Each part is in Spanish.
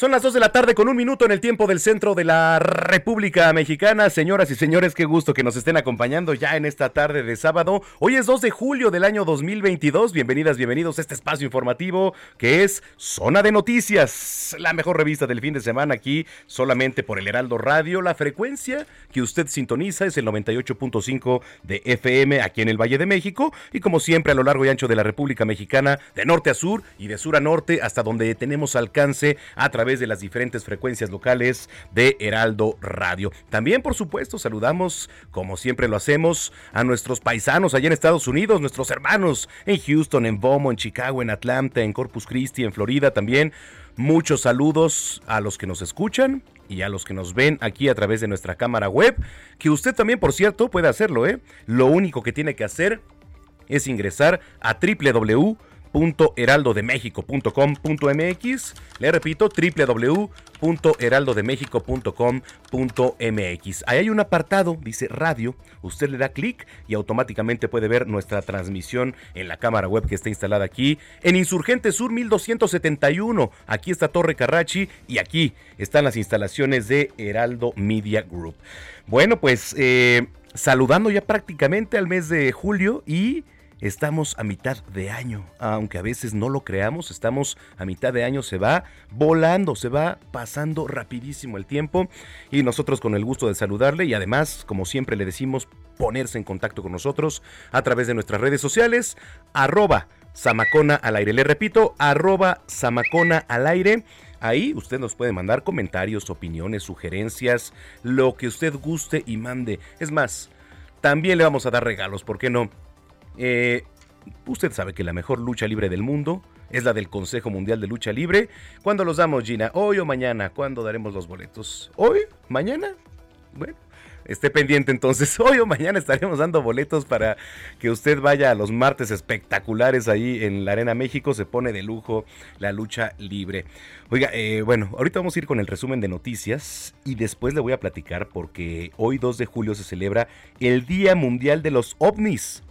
Son las 2 de la tarde con un minuto en el tiempo del centro de la República Mexicana. Señoras y señores, qué gusto que nos estén acompañando ya en esta tarde de sábado. Hoy es 2 de julio del año 2022. Bienvenidas, bienvenidos a este espacio informativo que es Zona de Noticias, la mejor revista del fin de semana aquí solamente por el Heraldo Radio. La frecuencia que usted sintoniza es el 98.5 de FM aquí en el Valle de México y como siempre a lo largo y ancho de la República Mexicana, de norte a sur y de sur a norte hasta donde tenemos alcance a través de las diferentes frecuencias locales de Heraldo Radio. También, por supuesto, saludamos, como siempre lo hacemos, a nuestros paisanos allá en Estados Unidos, nuestros hermanos en Houston, en Beaumont, en Chicago, en Atlanta, en Corpus Christi, en Florida también. Muchos saludos a los que nos escuchan y a los que nos ven aquí a través de nuestra cámara web, que usted también, por cierto, puede hacerlo, ¿eh? Lo único que tiene que hacer es ingresar a www www.heraldodemexico.com.mx. Le repito, www.heraldodemexico.com.mx. Ahí hay un apartado, dice radio. Usted le da clic y automáticamente puede ver nuestra transmisión en la cámara web que está instalada aquí en Insurgente Sur 1271. Aquí está Torre Carrachi y aquí están las instalaciones de Heraldo Media Group. Bueno, pues eh, saludando ya prácticamente al mes de julio y Estamos a mitad de año, aunque a veces no lo creamos, estamos a mitad de año, se va volando, se va pasando rapidísimo el tiempo y nosotros con el gusto de saludarle y además, como siempre le decimos, ponerse en contacto con nosotros a través de nuestras redes sociales, arroba Samacona al aire. Le repito, arroba Samacona al aire. Ahí usted nos puede mandar comentarios, opiniones, sugerencias, lo que usted guste y mande. Es más, también le vamos a dar regalos, ¿por qué no? Eh, usted sabe que la mejor lucha libre del mundo es la del Consejo Mundial de Lucha Libre. ¿Cuándo los damos, Gina? ¿Hoy o mañana? ¿Cuándo daremos los boletos? ¿Hoy? ¿Mañana? Bueno, esté pendiente entonces. Hoy o mañana estaremos dando boletos para que usted vaya a los martes espectaculares ahí en la Arena México. Se pone de lujo la lucha libre. Oiga, eh, bueno, ahorita vamos a ir con el resumen de noticias y después le voy a platicar porque hoy 2 de julio se celebra el Día Mundial de los OVNIs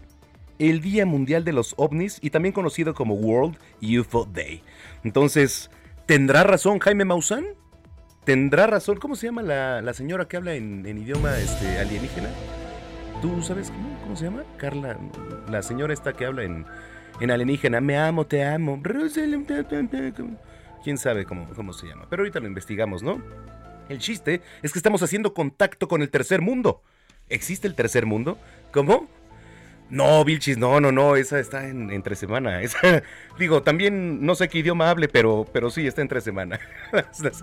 el Día Mundial de los OVNIs y también conocido como World UFO Day. Entonces, ¿tendrá razón Jaime Maussan? ¿Tendrá razón? ¿Cómo se llama la, señora que habla en, idioma este, alienígena? ¿Tú sabes cómo, se llama? Carla, la señora esta que habla en, en alienígena. Me amo, te amo. ¿Quién sabe cómo, cómo se llama? Pero ahorita lo investigamos, ¿no? El chiste es que estamos haciendo contacto con el tercer mundo. ¿Existe el tercer mundo? ¿Cómo? No, Vilchis, no, no, no, esa está en, entre semana. digo, también no sé qué idioma hable, pero, pero sí, está entre semana.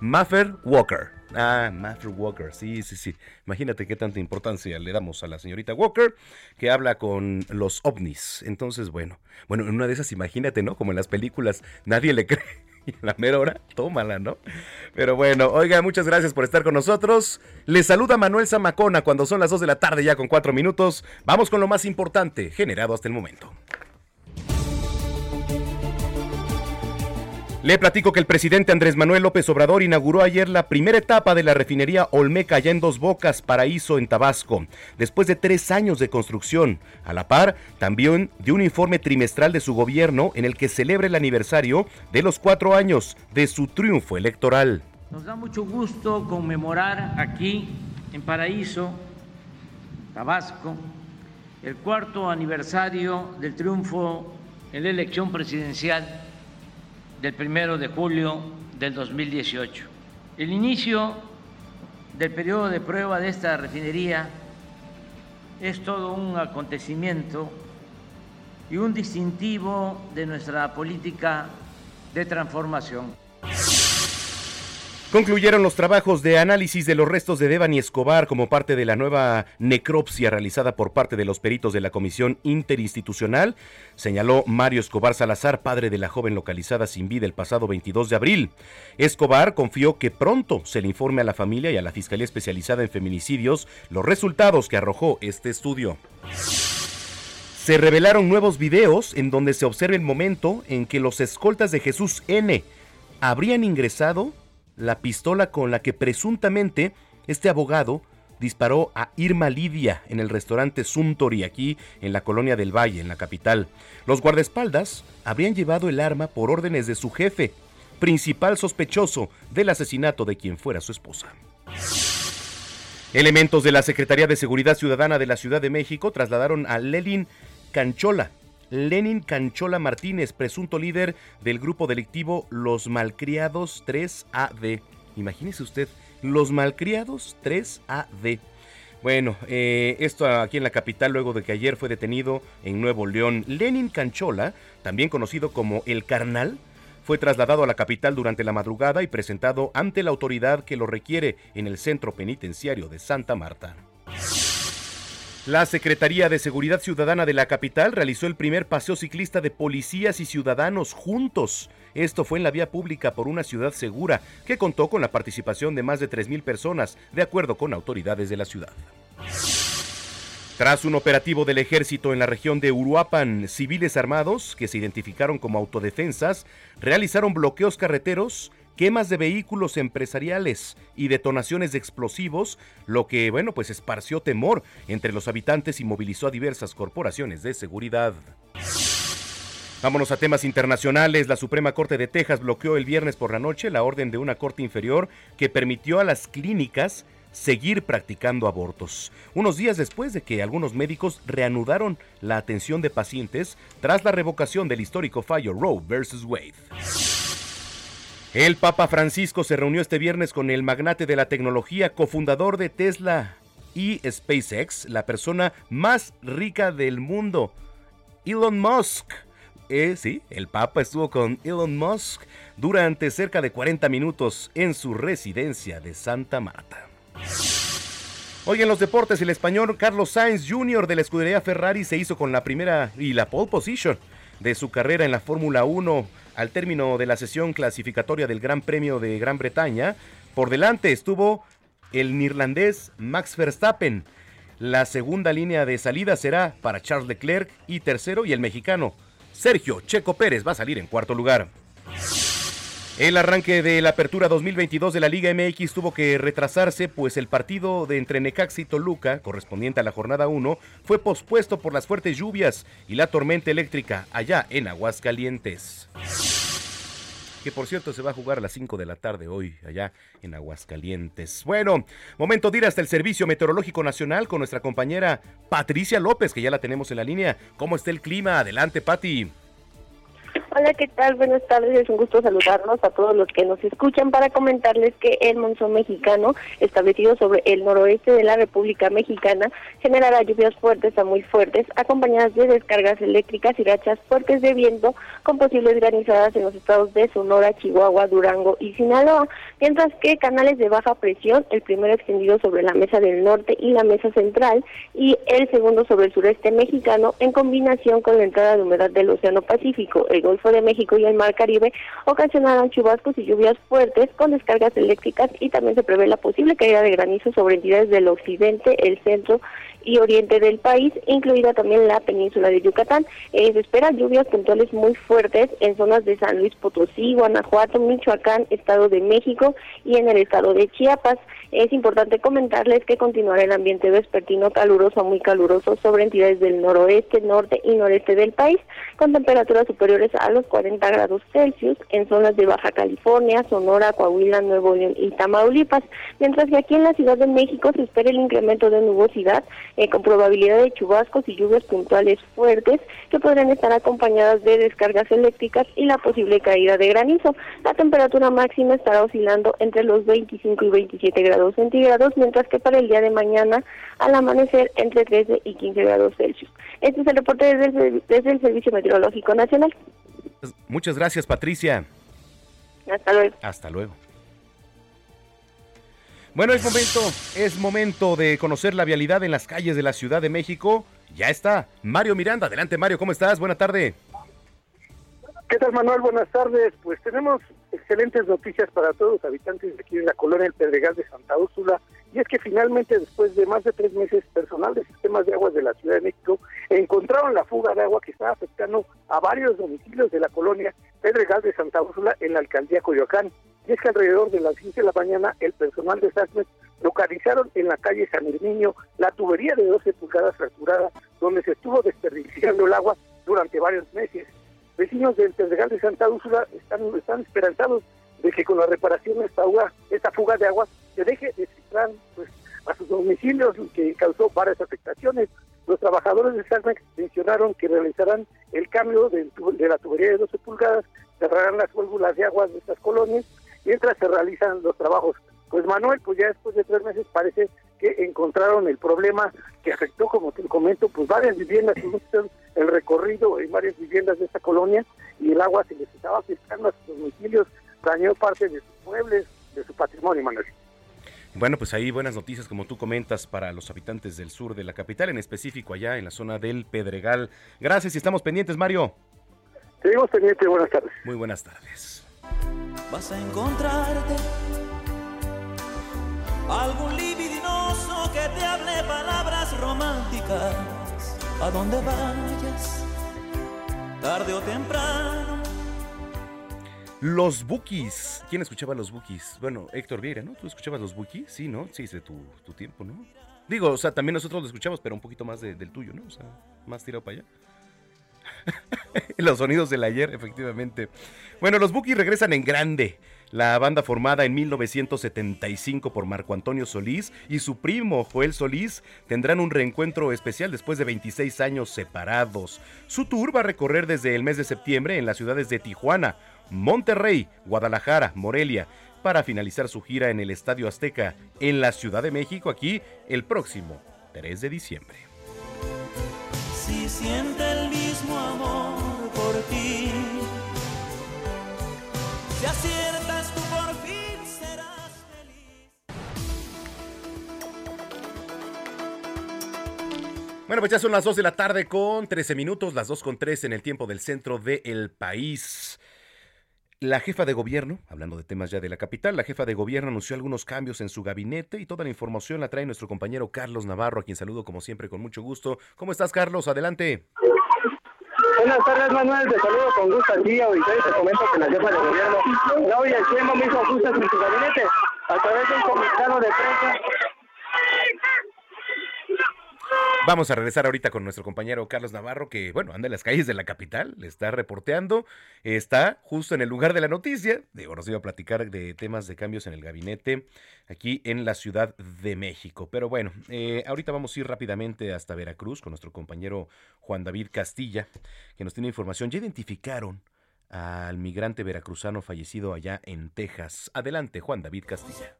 Maffer Walker. Ah, Maffer Walker, sí, sí, sí. Imagínate qué tanta importancia le damos a la señorita Walker, que habla con los ovnis. Entonces, bueno, bueno, en una de esas, imagínate, ¿no? Como en las películas, nadie le cree la mera hora, tómala, ¿no? Pero bueno, oiga, muchas gracias por estar con nosotros. Les saluda Manuel Zamacona cuando son las 2 de la tarde ya con 4 minutos. Vamos con lo más importante generado hasta el momento. Le platico que el presidente Andrés Manuel López Obrador inauguró ayer la primera etapa de la refinería Olmeca allá en Dos Bocas, Paraíso, en Tabasco, después de tres años de construcción. A la par, también de un informe trimestral de su gobierno en el que celebra el aniversario de los cuatro años de su triunfo electoral. Nos da mucho gusto conmemorar aquí, en Paraíso, Tabasco, el cuarto aniversario del triunfo en la elección presidencial del primero de julio del 2018. El inicio del periodo de prueba de esta refinería es todo un acontecimiento y un distintivo de nuestra política de transformación. Concluyeron los trabajos de análisis de los restos de Devani Escobar como parte de la nueva necropsia realizada por parte de los peritos de la Comisión Interinstitucional, señaló Mario Escobar Salazar, padre de la joven localizada sin vida el pasado 22 de abril. Escobar confió que pronto se le informe a la familia y a la Fiscalía Especializada en Feminicidios los resultados que arrojó este estudio. Se revelaron nuevos videos en donde se observa el momento en que los escoltas de Jesús N habrían ingresado la pistola con la que presuntamente este abogado disparó a Irma Lidia en el restaurante Suntory aquí en la colonia del Valle, en la capital. Los guardaespaldas habrían llevado el arma por órdenes de su jefe, principal sospechoso del asesinato de quien fuera su esposa. Elementos de la Secretaría de Seguridad Ciudadana de la Ciudad de México trasladaron a Lelin Canchola, Lenin Canchola Martínez, presunto líder del grupo delictivo Los Malcriados 3AD. Imagínese usted, Los Malcriados 3AD. Bueno, eh, esto aquí en la capital luego de que ayer fue detenido en Nuevo León. Lenin Canchola, también conocido como El Carnal, fue trasladado a la capital durante la madrugada y presentado ante la autoridad que lo requiere en el centro penitenciario de Santa Marta. La Secretaría de Seguridad Ciudadana de la capital realizó el primer paseo ciclista de policías y ciudadanos juntos. Esto fue en la vía pública por una ciudad segura, que contó con la participación de más de 3.000 personas, de acuerdo con autoridades de la ciudad. Tras un operativo del ejército en la región de Uruapan, civiles armados, que se identificaron como autodefensas, realizaron bloqueos carreteros quemas de vehículos empresariales y detonaciones de explosivos, lo que, bueno, pues esparció temor entre los habitantes y movilizó a diversas corporaciones de seguridad. Vámonos a temas internacionales. La Suprema Corte de Texas bloqueó el viernes por la noche la orden de una corte inferior que permitió a las clínicas seguir practicando abortos, unos días después de que algunos médicos reanudaron la atención de pacientes tras la revocación del histórico fallo Roe vs. Wade. El Papa Francisco se reunió este viernes con el magnate de la tecnología, cofundador de Tesla y SpaceX, la persona más rica del mundo, Elon Musk. Eh, sí, el Papa estuvo con Elon Musk durante cerca de 40 minutos en su residencia de Santa Marta. Hoy en los deportes, el español Carlos Sainz Jr. de la escudería Ferrari se hizo con la primera y la pole position de su carrera en la Fórmula 1 al término de la sesión clasificatoria del Gran Premio de Gran Bretaña. Por delante estuvo el neerlandés Max Verstappen. La segunda línea de salida será para Charles Leclerc y tercero y el mexicano Sergio Checo Pérez va a salir en cuarto lugar. El arranque de la apertura 2022 de la Liga MX tuvo que retrasarse, pues el partido de entre Necaxa y Toluca, correspondiente a la jornada 1, fue pospuesto por las fuertes lluvias y la tormenta eléctrica allá en Aguascalientes. Que por cierto se va a jugar a las 5 de la tarde hoy allá en Aguascalientes. Bueno, momento de ir hasta el Servicio Meteorológico Nacional con nuestra compañera Patricia López, que ya la tenemos en la línea. ¿Cómo está el clima? Adelante, Pati. Hola, ¿qué tal? Buenas tardes, es un gusto saludarnos a todos los que nos escuchan para comentarles que el monzón mexicano, establecido sobre el noroeste de la República Mexicana, generará lluvias fuertes a muy fuertes, acompañadas de descargas eléctricas y rachas fuertes de viento, con posibles granizadas en los estados de Sonora, Chihuahua, Durango y Sinaloa, mientras que canales de baja presión, el primero extendido sobre la mesa del norte y la mesa central, y el segundo sobre el sureste mexicano, en combinación con la entrada de humedad del Océano Pacífico, el Golfo de México y el Mar Caribe ocasionarán chubascos y lluvias fuertes con descargas eléctricas y también se prevé la posible caída de granizo sobre entidades del occidente, el centro y oriente del país, incluida también la península de Yucatán. Eh, se esperan lluvias puntuales muy fuertes en zonas de San Luis Potosí, Guanajuato, Michoacán, Estado de México y en el estado de Chiapas. Es importante comentarles que continuará el ambiente vespertino caluroso muy caluroso sobre entidades del noroeste, norte y noreste del país, con temperaturas superiores a los 40 grados Celsius en zonas de Baja California, Sonora, Coahuila, Nuevo León y Tamaulipas, mientras que aquí en la Ciudad de México se espera el incremento de nubosidad eh, con probabilidad de chubascos y lluvias puntuales fuertes que podrían estar acompañadas de descargas eléctricas y la posible caída de granizo. La temperatura máxima estará oscilando entre los 25 y 27 grados centígrados, mientras que para el día de mañana al amanecer entre 13 y 15 grados Celsius. Este es el reporte desde desde el Servicio Meteorológico Nacional. Muchas gracias, Patricia. Hasta luego. Hasta luego. Bueno, es momento, es momento de conocer la vialidad en las calles de la Ciudad de México. Ya está Mario Miranda. Adelante, Mario, ¿cómo estás? Buena tarde. ¿Qué tal, Manuel? Buenas tardes. Pues tenemos excelentes noticias para todos los habitantes de aquí de la colonia El Pedregal de Santa Úrsula. Y es que finalmente, después de más de tres meses, personal de sistemas de aguas de la Ciudad de México encontraron la fuga de agua que estaba afectando a varios domicilios de la colonia Pedregal de Santa Úrsula en la alcaldía Coyoacán. Y es que alrededor de las 15 de la mañana, el personal de SACMES localizaron en la calle San Herminio la tubería de 12 pulgadas fracturada, donde se estuvo desperdiciando el agua durante varios meses. Vecinos del Pedregal de Santa Úrsula están, esperanzados de que con la reparación de esta, agua, esta fuga de agua se deje de filtrar pues, a sus domicilios, que causó varias afectaciones. Los trabajadores de SACMEX mencionaron que realizarán el cambio de, de la tubería de 12 pulgadas, cerrarán las válvulas de agua de estas colonias mientras se realizan los trabajos. Pues Manuel, pues ya después de tres meses parece que encontraron el problema que afectó, como te comento, pues varias viviendas, el recorrido en varias viviendas de esta colonia y el agua se les estaba filtrando a sus domicilios, dañó parte de sus muebles, de su patrimonio, Manuel. Bueno, pues ahí buenas noticias, como tú comentas, para los habitantes del sur de la capital, en específico allá en la zona del Pedregal. Gracias y estamos pendientes, Mario. Seguimos pendientes, buenas tardes. Muy buenas tardes vas a encontrarte algún libidinoso que te hable palabras románticas a donde vayas, tarde o temprano. Los Bookies. ¿Quién escuchaba los Bookies? Bueno, Héctor Vieira, ¿no? ¿Tú escuchabas los Bookies? Sí, ¿no? Sí, de tu, tu tiempo, ¿no? Digo, o sea, también nosotros lo escuchamos, pero un poquito más del tuyo, ¿no? O sea, más tirado para allá. Los sonidos del ayer, efectivamente. Bueno, los Bookies regresan en grande. La banda formada en 1975 por Marco Antonio Solís y su primo Joel Solís tendrán un reencuentro especial después de 26 años separados. Su tour va a recorrer desde el mes de septiembre en las ciudades de Tijuana, Monterrey, Guadalajara, Morelia, para finalizar su gira en el Estadio Azteca en la Ciudad de México aquí el próximo 3 de diciembre. Si siente el mismo amor por ti Bueno, pues ya son las 2 de la tarde con 13 minutos, las 2 con 3 en el tiempo del centro del país. La jefa de gobierno, hablando de temas ya de la capital, la jefa de gobierno anunció algunos cambios en su gabinete y toda la información la trae nuestro compañero Carlos Navarro, a quien saludo como siempre con mucho gusto. ¿Cómo estás, Carlos? Adelante. Buenas tardes, Manuel. Te saludo con gusto día y te comento que la jefa de gobierno, Claudia me hizo ajustes en su gabinete a través de un comunicado de prensa. Vamos a regresar ahorita con nuestro compañero Carlos Navarro, que, bueno, anda en las calles de la capital, le está reporteando, está justo en el lugar de la noticia. Digo, nos iba a platicar de temas de cambios en el gabinete aquí en la Ciudad de México. Pero bueno, eh, ahorita vamos a ir rápidamente hasta Veracruz con nuestro compañero Juan David Castilla, que nos tiene información. Ya identificaron al migrante veracruzano fallecido allá en Texas. Adelante, Juan David Castilla.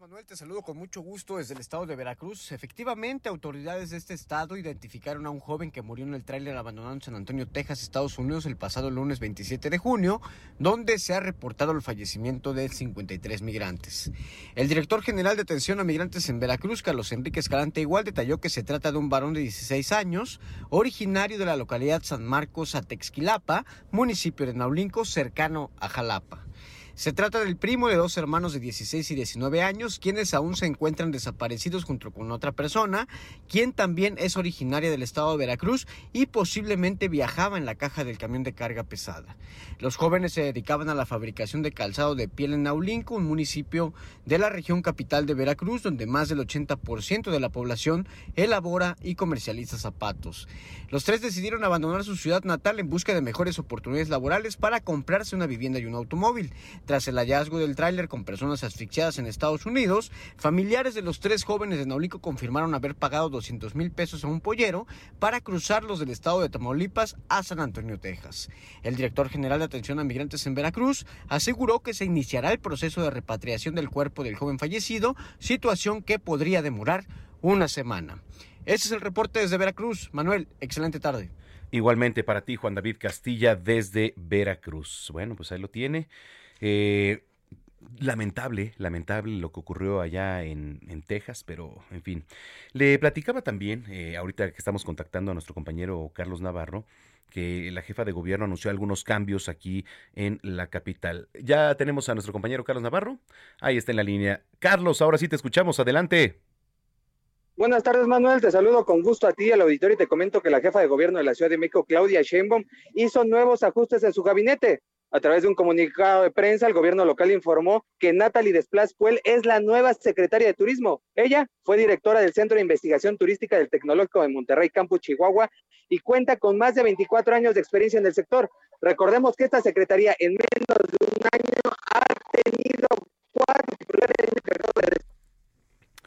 Manuel, te saludo con mucho gusto desde el estado de Veracruz. Efectivamente, autoridades de este estado identificaron a un joven que murió en el tráiler abandonado en San Antonio, Texas, Estados Unidos, el pasado lunes 27 de junio, donde se ha reportado el fallecimiento de 53 migrantes. El director general de atención a migrantes en Veracruz, Carlos Enrique Escalante, igual detalló que se trata de un varón de 16 años, originario de la localidad San Marcos, Atexquilapa, municipio de Naulinco, cercano a Jalapa. Se trata del primo de dos hermanos de 16 y 19 años, quienes aún se encuentran desaparecidos junto con otra persona, quien también es originaria del estado de Veracruz y posiblemente viajaba en la caja del camión de carga pesada. Los jóvenes se dedicaban a la fabricación de calzado de piel en Naulinco, un municipio de la región capital de Veracruz, donde más del 80% de la población elabora y comercializa zapatos. Los tres decidieron abandonar su ciudad natal en busca de mejores oportunidades laborales para comprarse una vivienda y un automóvil. Tras el hallazgo del tráiler con personas asfixiadas en Estados Unidos, familiares de los tres jóvenes de Naulico confirmaron haber pagado 200 mil pesos a un pollero para cruzarlos del estado de Tamaulipas a San Antonio, Texas. El director general de atención a migrantes en Veracruz aseguró que se iniciará el proceso de repatriación del cuerpo del joven fallecido, situación que podría demorar una semana. Ese es el reporte desde Veracruz. Manuel, excelente tarde. Igualmente para ti, Juan David Castilla, desde Veracruz. Bueno, pues ahí lo tiene. Eh, lamentable, lamentable lo que ocurrió allá en, Texas, pero en fin. Le platicaba también, eh, ahorita que estamos contactando a nuestro compañero Carlos Navarro, que la jefa de gobierno anunció algunos cambios aquí en la capital. Ya tenemos a nuestro compañero Carlos Navarro. Ahí está en la línea. Carlos, ahora sí te escuchamos. Adelante. Buenas tardes, Manuel. Te saludo con gusto a ti al auditorio y te comento que la jefa de gobierno de la Ciudad de México, Claudia Sheinbaum, hizo nuevos ajustes en su gabinete. A través de un comunicado de prensa, el gobierno local informó que Natalie Desplas Puel es la nueva secretaria de Turismo. Ella fue directora del Centro de Investigación Turística del Tecnológico de Monterrey, Campus Chihuahua, y cuenta con más de 24 años de experiencia en el sector. Recordemos que esta secretaría en menos de un año ha tenido cuatro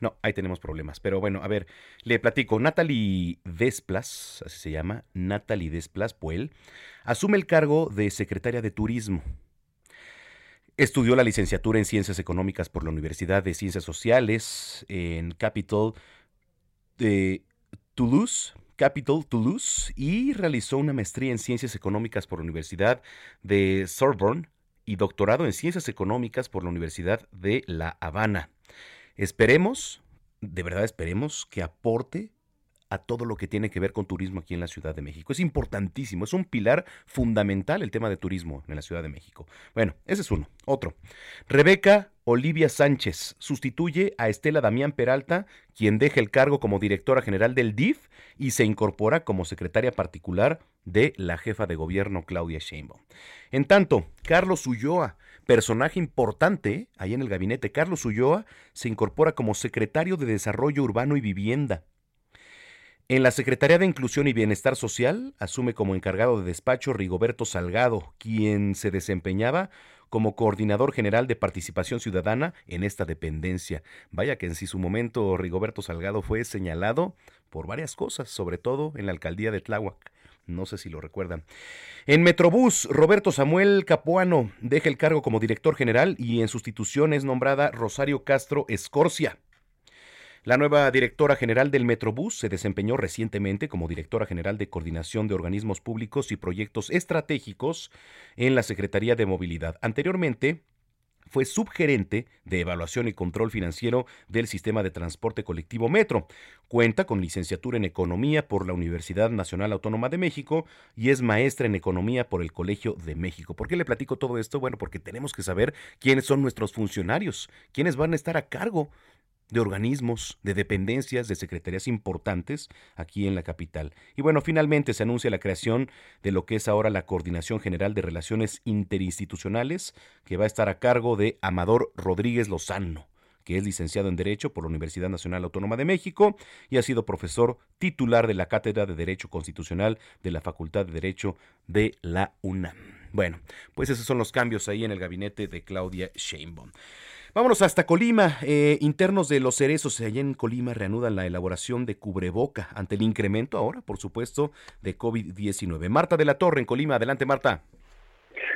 no, ahí tenemos problemas. Pero bueno, a ver, le platico. Natalie Desplas, así se llama, Natalie Desplas Puel, asume el cargo de secretaria de Turismo. Estudió la licenciatura en Ciencias Económicas por la Universidad de Ciencias Sociales en Capital de Toulouse, Capital Toulouse, y realizó una maestría en Ciencias Económicas por la Universidad de Sorbonne y doctorado en Ciencias Económicas por la Universidad de La Habana. Esperemos, de verdad esperemos que aporte a todo lo que tiene que ver con turismo aquí en la Ciudad de México. Es importantísimo, es un pilar fundamental el tema de turismo en la Ciudad de México. Bueno, ese es uno. Otro. Rebeca Olivia Sánchez sustituye a Estela Damián Peralta, quien deja el cargo como directora general del DIF y se incorpora como secretaria particular de la jefa de gobierno Claudia Sheinbaum. En tanto, Carlos Ulloa personaje importante ahí en el gabinete, Carlos Ulloa, se incorpora como secretario de Desarrollo Urbano y Vivienda. En la Secretaría de Inclusión y Bienestar Social asume como encargado de despacho Rigoberto Salgado, quien se desempeñaba como coordinador general de participación ciudadana en esta dependencia. Vaya que en sí su momento Rigoberto Salgado fue señalado por varias cosas, sobre todo en la alcaldía de Tláhuac. No sé si lo recuerdan. En Metrobús, Roberto Samuel Capuano deja el cargo como director general y en sustitución es nombrada Rosario Castro Escorcia. La nueva directora general del Metrobús se desempeñó recientemente como directora general de coordinación de organismos públicos y proyectos estratégicos en la Secretaría de Movilidad. Anteriormente, fue subgerente de evaluación y control financiero del sistema de transporte colectivo Metro. Cuenta con licenciatura en economía por la Universidad Nacional Autónoma de México y es maestra en economía por el Colegio de México. ¿Por qué le platico todo esto? Bueno, porque tenemos que saber quiénes son nuestros funcionarios, quiénes van a estar a cargo de organismos, de dependencias, de secretarías importantes aquí en la capital. Y bueno, finalmente se anuncia la creación de lo que es ahora la Coordinación General de Relaciones Interinstitucionales, que va a estar a cargo de Amador Rodríguez Lozano que es licenciado en Derecho por la Universidad Nacional Autónoma de México y ha sido profesor titular de la Cátedra de Derecho Constitucional de la Facultad de Derecho de la UNAM. Bueno, pues esos son los cambios ahí en el gabinete de Claudia Sheinbaum. Vámonos hasta Colima. Eh, internos de los cerezos allá en Colima reanudan la elaboración de cubreboca ante el incremento ahora, por supuesto, de COVID-19. Marta de la Torre en Colima. Adelante, Marta.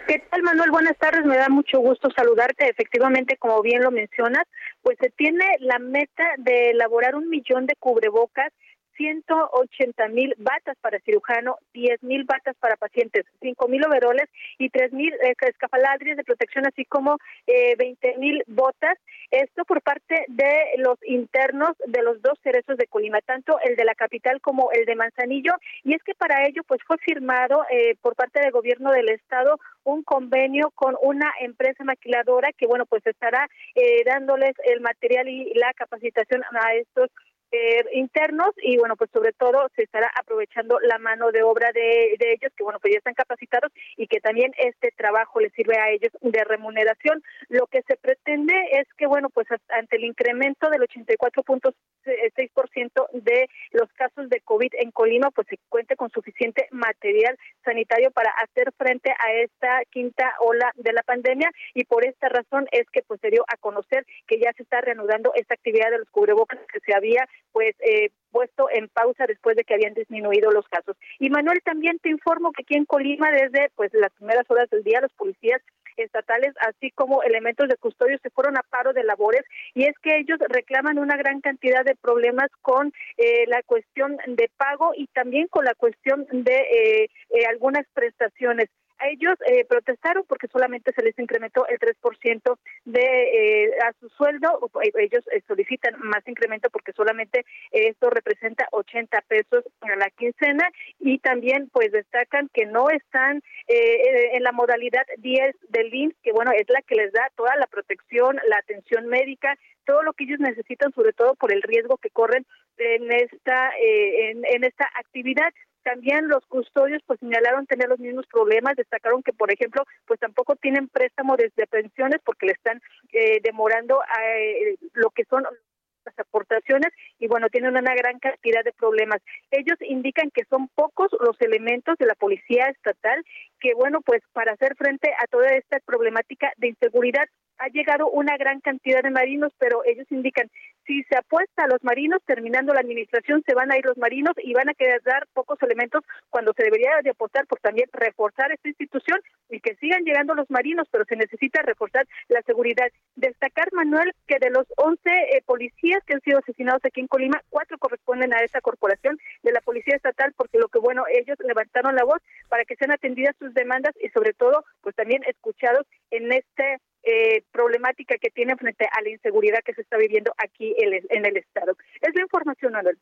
¿Qué tal, Manuel? Buenas tardes. Me da mucho gusto saludarte. Efectivamente, como bien lo mencionas, pues se tiene la meta de elaborar un millón de cubrebocas 180 mil batas para cirujano, 10 mil batas para pacientes, 5 mil overoles y 3 mil eh, escafaladrias de protección, así como eh, 20 mil botas. Esto por parte de los internos de los dos cerezos de Colima, tanto el de la capital como el de Manzanillo. Y es que para ello pues fue firmado eh, por parte del gobierno del estado un convenio con una empresa maquiladora que bueno pues estará eh, dándoles el material y la capacitación a estos eh, internos y bueno pues sobre todo se estará aprovechando la mano de obra de, ellos que bueno pues ya están capacitados y que también este trabajo les sirve a ellos de remuneración. Lo que se pretende es que bueno pues ante el incremento del 84.6 96% de los casos de COVID en Colima, pues se cuente con suficiente material sanitario para hacer frente a esta quinta ola de la pandemia y por esta razón es que pues se dio a conocer que ya se está reanudando esta actividad de los cubrebocas que se había pues eh, puesto en pausa después de que habían disminuido los casos. Y Manuel, también te informo que aquí en Colima desde pues las primeras horas del día los policías estatales, así como elementos de custodio, se fueron a paro de labores y es que ellos reclaman una gran cantidad de problemas con eh, la cuestión de pago y también con la cuestión de eh, eh, algunas prestaciones a ellos eh, protestaron porque solamente se les incrementó el 3% de eh, a su sueldo. Ellos eh, solicitan más incremento porque solamente esto representa 80 pesos a la quincena y también pues destacan que no están en la modalidad 10 del IMSS, que bueno, es la que les da toda la protección, la atención médica, todo lo que ellos necesitan, sobre todo por el riesgo que corren en esta en, en esta actividad. También los custodios pues señalaron tener los mismos problemas, destacaron que por ejemplo pues tampoco tienen préstamo desde pensiones porque le están eh, demorando eh, lo que son las aportaciones y bueno, tienen una gran cantidad de problemas. Ellos indican que son pocos los elementos de la policía estatal que bueno, pues para hacer frente a toda esta problemática de inseguridad ha llegado una gran cantidad de marinos, pero ellos indican, si se apuesta a los marinos, terminando la administración, se van a ir los marinos y van a quedar pocos elementos cuando se debería de apostar por también reforzar esta institución y que sigan llegando los marinos, pero se necesita reforzar la seguridad. Destacar, Manuel, que de los 11 eh, policías que han sido asesinados aquí en Colima, cuatro corresponden a esa corporación de la Policía Estatal, porque lo que bueno, ellos levantaron la voz para que sean atendidas sus demandas y sobre todo, pues también escuchados en este eh, problemática que tiene frente a la inseguridad que se está viviendo aquí en el Estado. Es la información, Manuel.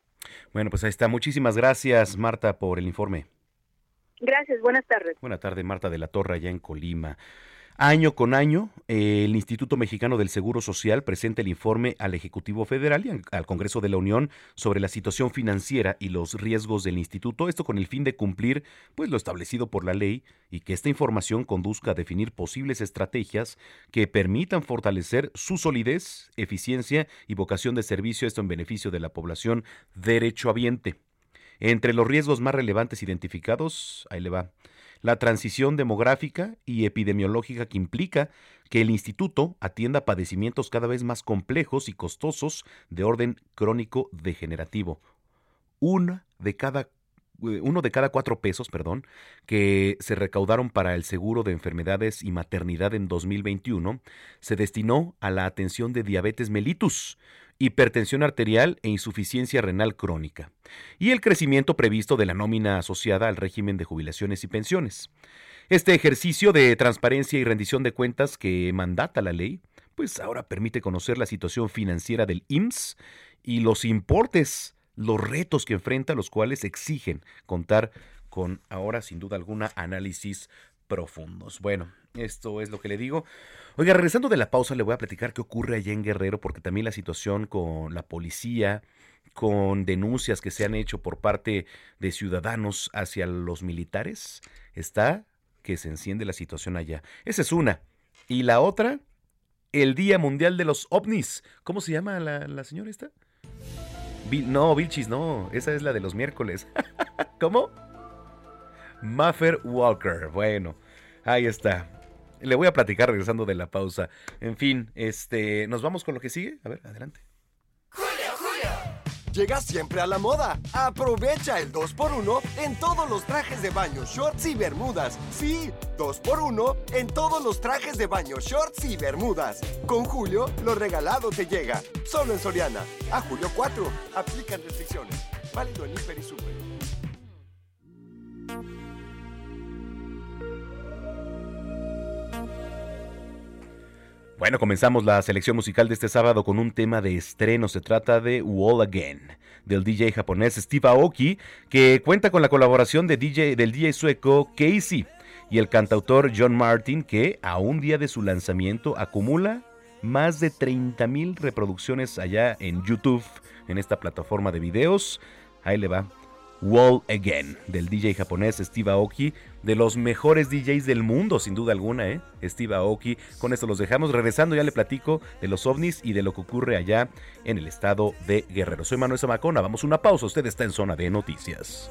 Bueno, pues ahí está. Muchísimas gracias, Marta, por el informe. Gracias, buenas tardes. Buenas tardes, Marta de la Torre, allá en Colima. Año con año, el Instituto Mexicano del Seguro Social presenta el informe al Ejecutivo Federal y al Congreso de la Unión sobre la situación financiera y los riesgos del instituto, esto con el fin de cumplir pues lo establecido por la ley y que esta información conduzca a definir posibles estrategias que permitan fortalecer su solidez, eficiencia y vocación de servicio, esto en beneficio de la población derechohabiente. Entre los riesgos más relevantes identificados, ahí le va la transición demográfica y epidemiológica que implica que el instituto atienda padecimientos cada vez más complejos y costosos de orden crónico degenerativo. Una de cada eh, uno de cada cuatro pesos, perdón, que se recaudaron para el seguro de enfermedades y maternidad en 2021 se destinó a la atención de diabetes mellitus, hipertensión arterial e insuficiencia renal crónica, y el crecimiento previsto de la nómina asociada al régimen de jubilaciones y pensiones. Este ejercicio de transparencia y rendición de cuentas que mandata la ley, pues ahora permite conocer la situación financiera del IMSS y los importes, los retos que enfrenta, los cuales exigen contar con ahora sin duda alguna análisis profundos. Bueno, esto es lo que le digo. Oiga, regresando de la pausa, le voy a platicar qué ocurre allá en Guerrero, porque también la situación con la policía, con denuncias que se han hecho por parte de ciudadanos hacia los militares, está que se enciende la situación allá. Esa es una. Y la otra, el Día Mundial de los OVNIs. ¿Cómo se llama la, la señora esta? no, Vilchis, no. Esa es la de los miércoles. ¿Cómo? Maffer Walker. Bueno, ahí está. Le voy a platicar regresando de la pausa. En fin, este, nos vamos con lo que sigue. A ver, adelante. Julio, Julio. Llega siempre a la moda. Aprovecha el 2x1 en todos los trajes de baño, shorts y bermudas. Sí, 2x1 en todos los trajes de baño, shorts y bermudas. Con Julio, lo regalado te llega. Solo en Soriana. A julio 4. Aplican restricciones. Válido en Hiper y Super. Bueno, comenzamos la selección musical de este sábado con un tema de estreno. Se trata de Wall Again, del DJ japonés Steve Aoki, que cuenta con la colaboración de DJ, del DJ sueco Casey y el cantautor John Martin, que a un día de su lanzamiento acumula más de 30 mil reproducciones allá en YouTube, en esta plataforma de videos. Ahí le va. Wall Again, del DJ japonés Steve Aoki, de los mejores DJs del mundo, sin duda alguna, ¿eh? Steve Aoki. Con esto los dejamos. Regresando ya le platico de los ovnis y de lo que ocurre allá en el estado de Guerrero. Soy Manuel Zamacona. Vamos a una pausa. Usted está en zona de noticias.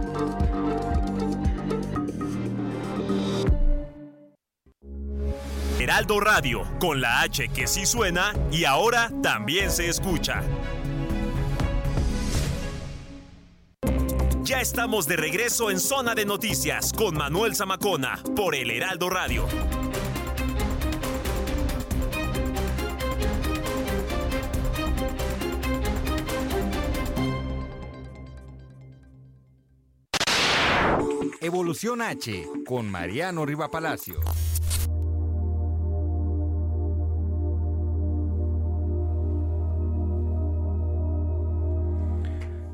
Heraldo Radio, con la H que sí suena y ahora también se escucha. Ya estamos de regreso en Zona de Noticias con Manuel Zamacona por el Heraldo Radio. Evolución H con Mariano Riva Palacio.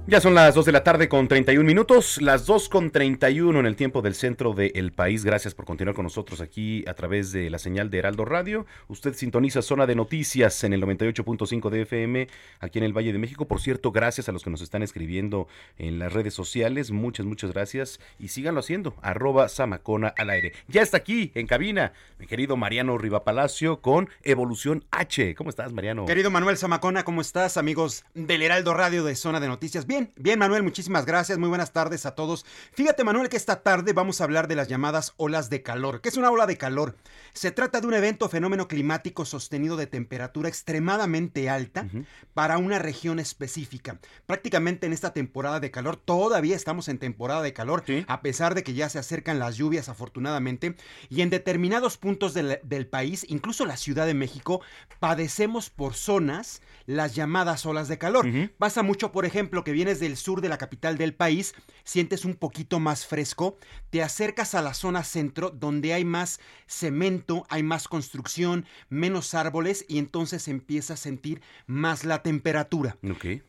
Ya son las 2 de la tarde con 31 minutos, las 2 con 31 en el tiempo del centro del país. Gracias por continuar con nosotros aquí a través de la señal de Heraldo Radio. Usted sintoniza Zona de Noticias en el 98.5 de FM aquí en el Valle de México. Por cierto, gracias a los que nos están escribiendo en las redes sociales. Muchas, muchas gracias y síganlo haciendo. Arroba Samacona al aire. Ya está aquí en cabina mi querido Mariano Rivapalacio con Evolución H. ¿Cómo estás, Mariano? Querido Manuel Zamacona, ¿cómo estás, amigos del Heraldo Radio de Zona de Noticias? Bien Bien, bien Manuel, muchísimas gracias, muy buenas tardes a todos. Fíjate Manuel que esta tarde vamos a hablar de las llamadas olas de calor. ¿Qué es una ola de calor? Se trata de un evento fenómeno climático sostenido de temperatura extremadamente alta para una región específica. Prácticamente en esta temporada de calor, todavía estamos en temporada de calor, a pesar de que ya se acercan las lluvias afortunadamente, y en determinados puntos del, del país, incluso la Ciudad de México, padecemos por zonas las llamadas olas de calor. Pasa mucho, por ejemplo, que vienes del sur de la capital del país, sientes un poquito más fresco, te acercas a la zona centro donde hay más cemento, hay más construcción, menos árboles y entonces empiezas a sentir más la temperatura.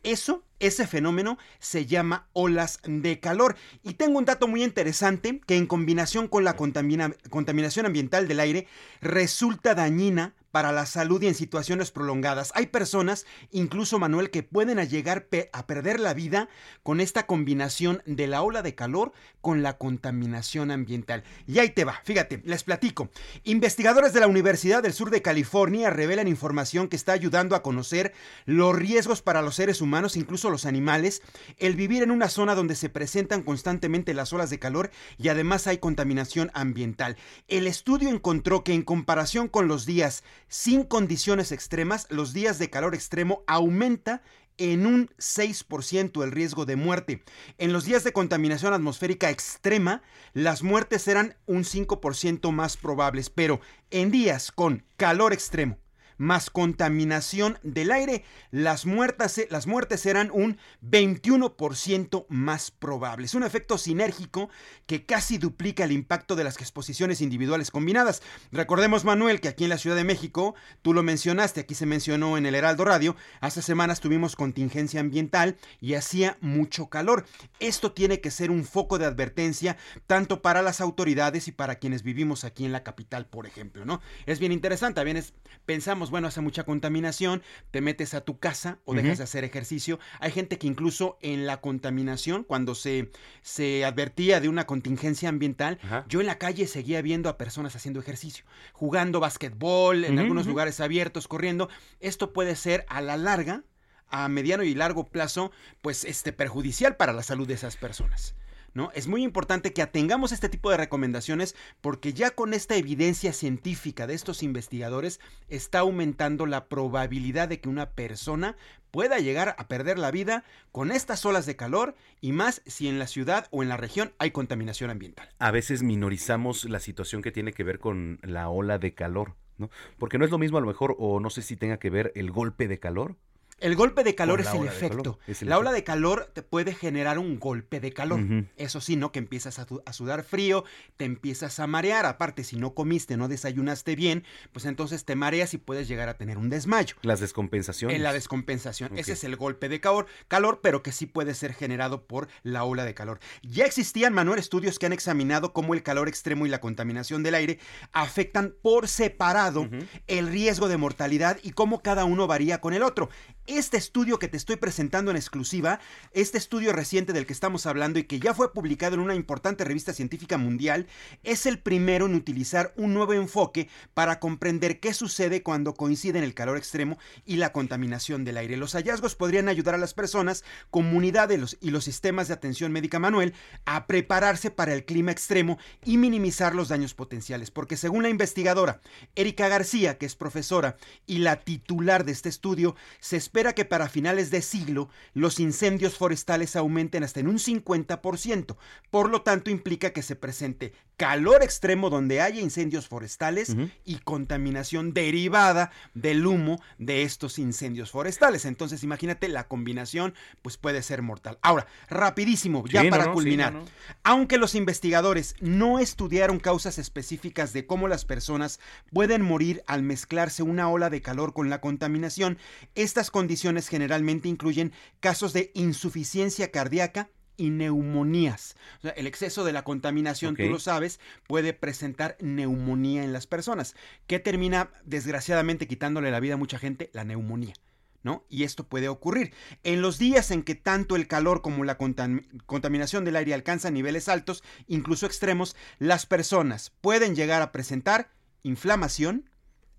Eso ese fenómeno se llama olas de calor. Y tengo un dato muy interesante que en combinación con la contaminación ambiental del aire resulta dañina para la salud y en situaciones prolongadas. Hay personas, incluso Manuel, que pueden llegar a perder la vida con esta combinación de la ola de calor con la contaminación ambiental. Y ahí te va, fíjate, les platico. Investigadores de la Universidad del Sur de California revelan información que está ayudando a conocer los riesgos para los seres humanos, incluso los animales, el vivir en una zona donde se presentan constantemente las olas de calor y además hay contaminación ambiental. El estudio encontró que en comparación con los días sin condiciones extremas, los días de calor extremo aumenta en un 6% el riesgo de muerte. En los días de contaminación atmosférica extrema, las muertes eran un 5% más probables, pero en días con calor extremo, más contaminación del aire, las muertes, las muertes serán un 21% más probables. Un efecto sinérgico que casi duplica el impacto de las exposiciones individuales combinadas. Recordemos, Manuel, que aquí en la Ciudad de México, tú lo mencionaste, aquí se mencionó en el Heraldo Radio, hace semanas tuvimos contingencia ambiental y hacía mucho calor. Esto tiene que ser un foco de advertencia tanto para las autoridades y para quienes vivimos aquí en la capital, por ejemplo, ¿no? Es bien interesante, bien pensamos bueno, hace mucha contaminación, te metes a tu casa o dejas de hacer ejercicio. Hay gente que incluso en la contaminación, cuando se, se advertía de una contingencia ambiental, yo en la calle seguía viendo a personas haciendo ejercicio, jugando basquetbol, en algunos lugares abiertos, corriendo. Esto puede ser a la larga a mediano y largo plazo, pues este perjudicial para la salud de esas personas. ¿No? Es muy importante que atengamos este tipo de recomendaciones porque ya con esta evidencia científica de estos investigadores está aumentando la probabilidad de que una persona pueda llegar a perder la vida con estas olas de calor y más si en la ciudad o en la región hay contaminación ambiental. A veces minorizamos la situación que tiene que ver con la ola de calor, ¿no? Porque no es lo mismo a lo mejor, o no sé si tenga que ver el golpe de calor el golpe de calor es el efecto. calor, es el la ola de calor te puede generar un golpe de calor. Eso sí, ¿no? Que empiezas a, sudar frío, te empiezas a marear. Aparte, si no comiste, no desayunaste bien, pues entonces te mareas y puedes llegar a tener un desmayo. Las descompensaciones. En la descompensación. Ese es el golpe de calor, calor, pero que sí puede ser generado por la ola de calor. Ya existían, Manuel, estudios que han examinado cómo el calor extremo y la contaminación del aire afectan por separado el riesgo de mortalidad y cómo cada uno varía con el otro. Este estudio que te estoy presentando en exclusiva, este estudio reciente del que estamos hablando y que ya fue publicado en una importante revista científica mundial, es el primero en utilizar un nuevo enfoque para comprender qué sucede cuando coinciden el calor extremo y la contaminación del aire. Los hallazgos podrían ayudar a las personas, comunidades y los sistemas de atención médica manuel a prepararse para el clima extremo y minimizar los daños potenciales, porque según la investigadora Erika García, que es profesora y la titular de este estudio, se espera que para finales de siglo los incendios forestales aumenten hasta en un 50%. Por lo tanto, implica que se presente calor extremo donde haya incendios forestales y contaminación derivada del humo de estos incendios forestales. Entonces, imagínate, la combinación pues puede ser mortal. Ahora, rapidísimo, ya Sí, para no, culminar. no, no. Aunque los investigadores no estudiaron causas específicas de cómo las personas pueden morir al mezclarse una ola de calor con la contaminación, estas condiciones generalmente incluyen casos de insuficiencia cardíaca y neumonías. O sea, el exceso de la contaminación, tú lo sabes, puede presentar neumonía en las personas, que termina desgraciadamente quitándole la vida a mucha gente, la neumonía. ¿No? Y esto puede ocurrir. En los días en que tanto el calor como la contam- contaminación del aire alcanzan niveles altos, incluso extremos, las personas pueden llegar a presentar inflamación,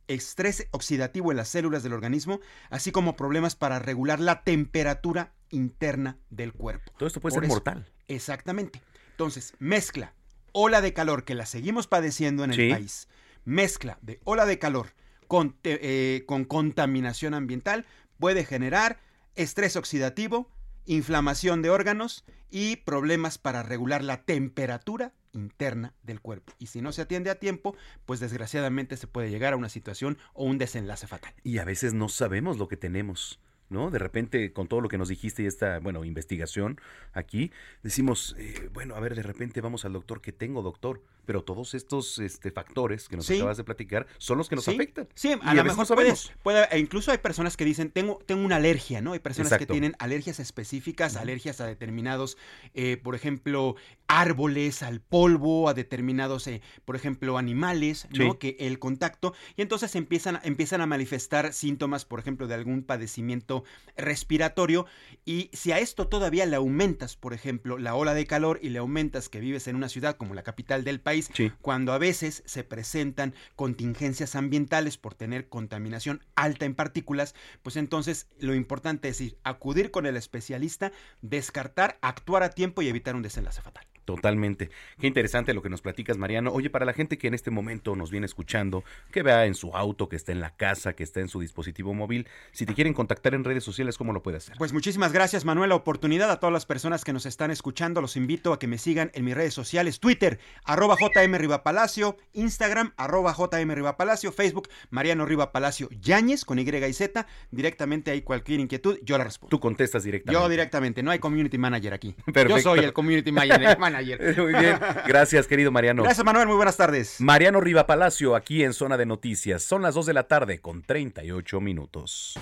estrés oxidativo en las células del organismo, así como problemas para regular la temperatura interna del cuerpo. Todo esto puede Por ser eso- mortal. Exactamente. Entonces, mezcla ola de calor que la seguimos padeciendo en el Sí. país, mezcla de ola de calor con, eh, con contaminación ambiental puede generar estrés oxidativo, inflamación de órganos y problemas para regular la temperatura interna del cuerpo. Y si no se atiende a tiempo, pues desgraciadamente se puede llegar a una situación o un desenlace fatal. Y a veces no sabemos lo que tenemos, ¿no? De repente, con todo lo que nos dijiste y esta, bueno, investigación aquí, decimos, eh, bueno, a ver, de repente vamos al doctor, que tengo doctor? Pero todos estos este, factores que nos Sí. acabas de platicar son los que nos Sí, afectan. Sí, a lo mejor no puede, sabemos. puede- e incluso hay personas que dicen, tengo, tengo una alergia, ¿no? Hay personas Exacto. que tienen alergias específicas, alergias a determinados, eh, por ejemplo, árboles, al polvo, a determinados, eh, por ejemplo, animales, ¿no? Sí. Que el contacto, y entonces empiezan, empiezan a manifestar síntomas, por ejemplo, de algún padecimiento respiratorio, y si a esto todavía le aumentas, por ejemplo, la ola de calor y le aumentas que vives en una ciudad como la capital del país, Sí. cuando a veces se presentan contingencias ambientales por tener contaminación alta en partículas, pues entonces lo importante es ir, acudir con el especialista, descartar, actuar a tiempo y evitar un desenlace fatal. Totalmente. Qué interesante lo que nos platicas, Mariano. Oye, para la gente que en este momento nos viene escuchando, que vea en su auto, que está en la casa, que está en su dispositivo móvil, si te quieren contactar en redes sociales, ¿cómo lo puede hacer? Pues muchísimas gracias, Manuel. La oportunidad a todas las personas que nos están escuchando. Los invito a que me sigan en mis redes sociales: Twitter, arroba JM Rivapalacio, Instagram, arroba JM Rivapalacio, Facebook, Mariano Riva Palacio Yáñez, con Y y Z. Directamente hay cualquier inquietud, yo la respondo. Tú contestas directamente. Yo directamente, no hay community manager aquí. Perfecto. Yo soy el community manager. manager. Muy bien. Gracias, querido Mariano. Gracias, Manuel. Muy buenas tardes. Mariano Riva Palacio, aquí en Zona de Noticias. Son las 2 de la tarde con 38 minutos.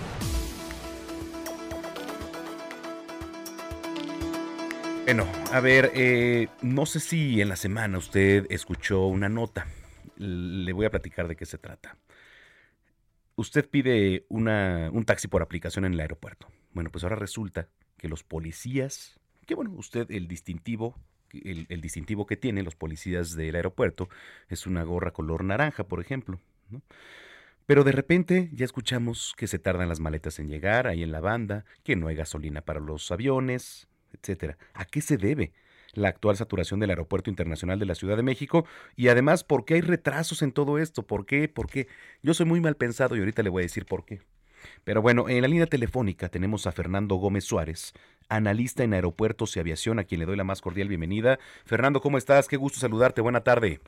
Bueno, a ver, eh, no sé si en la semana usted escuchó una nota. Le voy a platicar de qué se trata. Usted pide una, un taxi por aplicación en el aeropuerto. Bueno, pues ahora resulta que los policías, que bueno, usted el distintivo, el, distintivo que tienen los policías del aeropuerto es una gorra color naranja, por ejemplo. ¿no? Pero de repente ya escuchamos que se tardan las maletas en llegar ahí en la banda, que no hay gasolina para los aviones, etcétera. ¿A qué se debe? la actual saturación del Aeropuerto Internacional de la Ciudad de México y además por qué hay retrasos en todo esto, por qué, por qué. Yo soy muy mal pensado y ahorita le voy a decir por qué. Pero bueno, en la línea telefónica tenemos a Fernando Gómez Suárez, analista en aeropuertos y aviación, a quien le doy la más cordial bienvenida. Fernando, ¿cómo estás? Qué gusto saludarte. Buena tarde.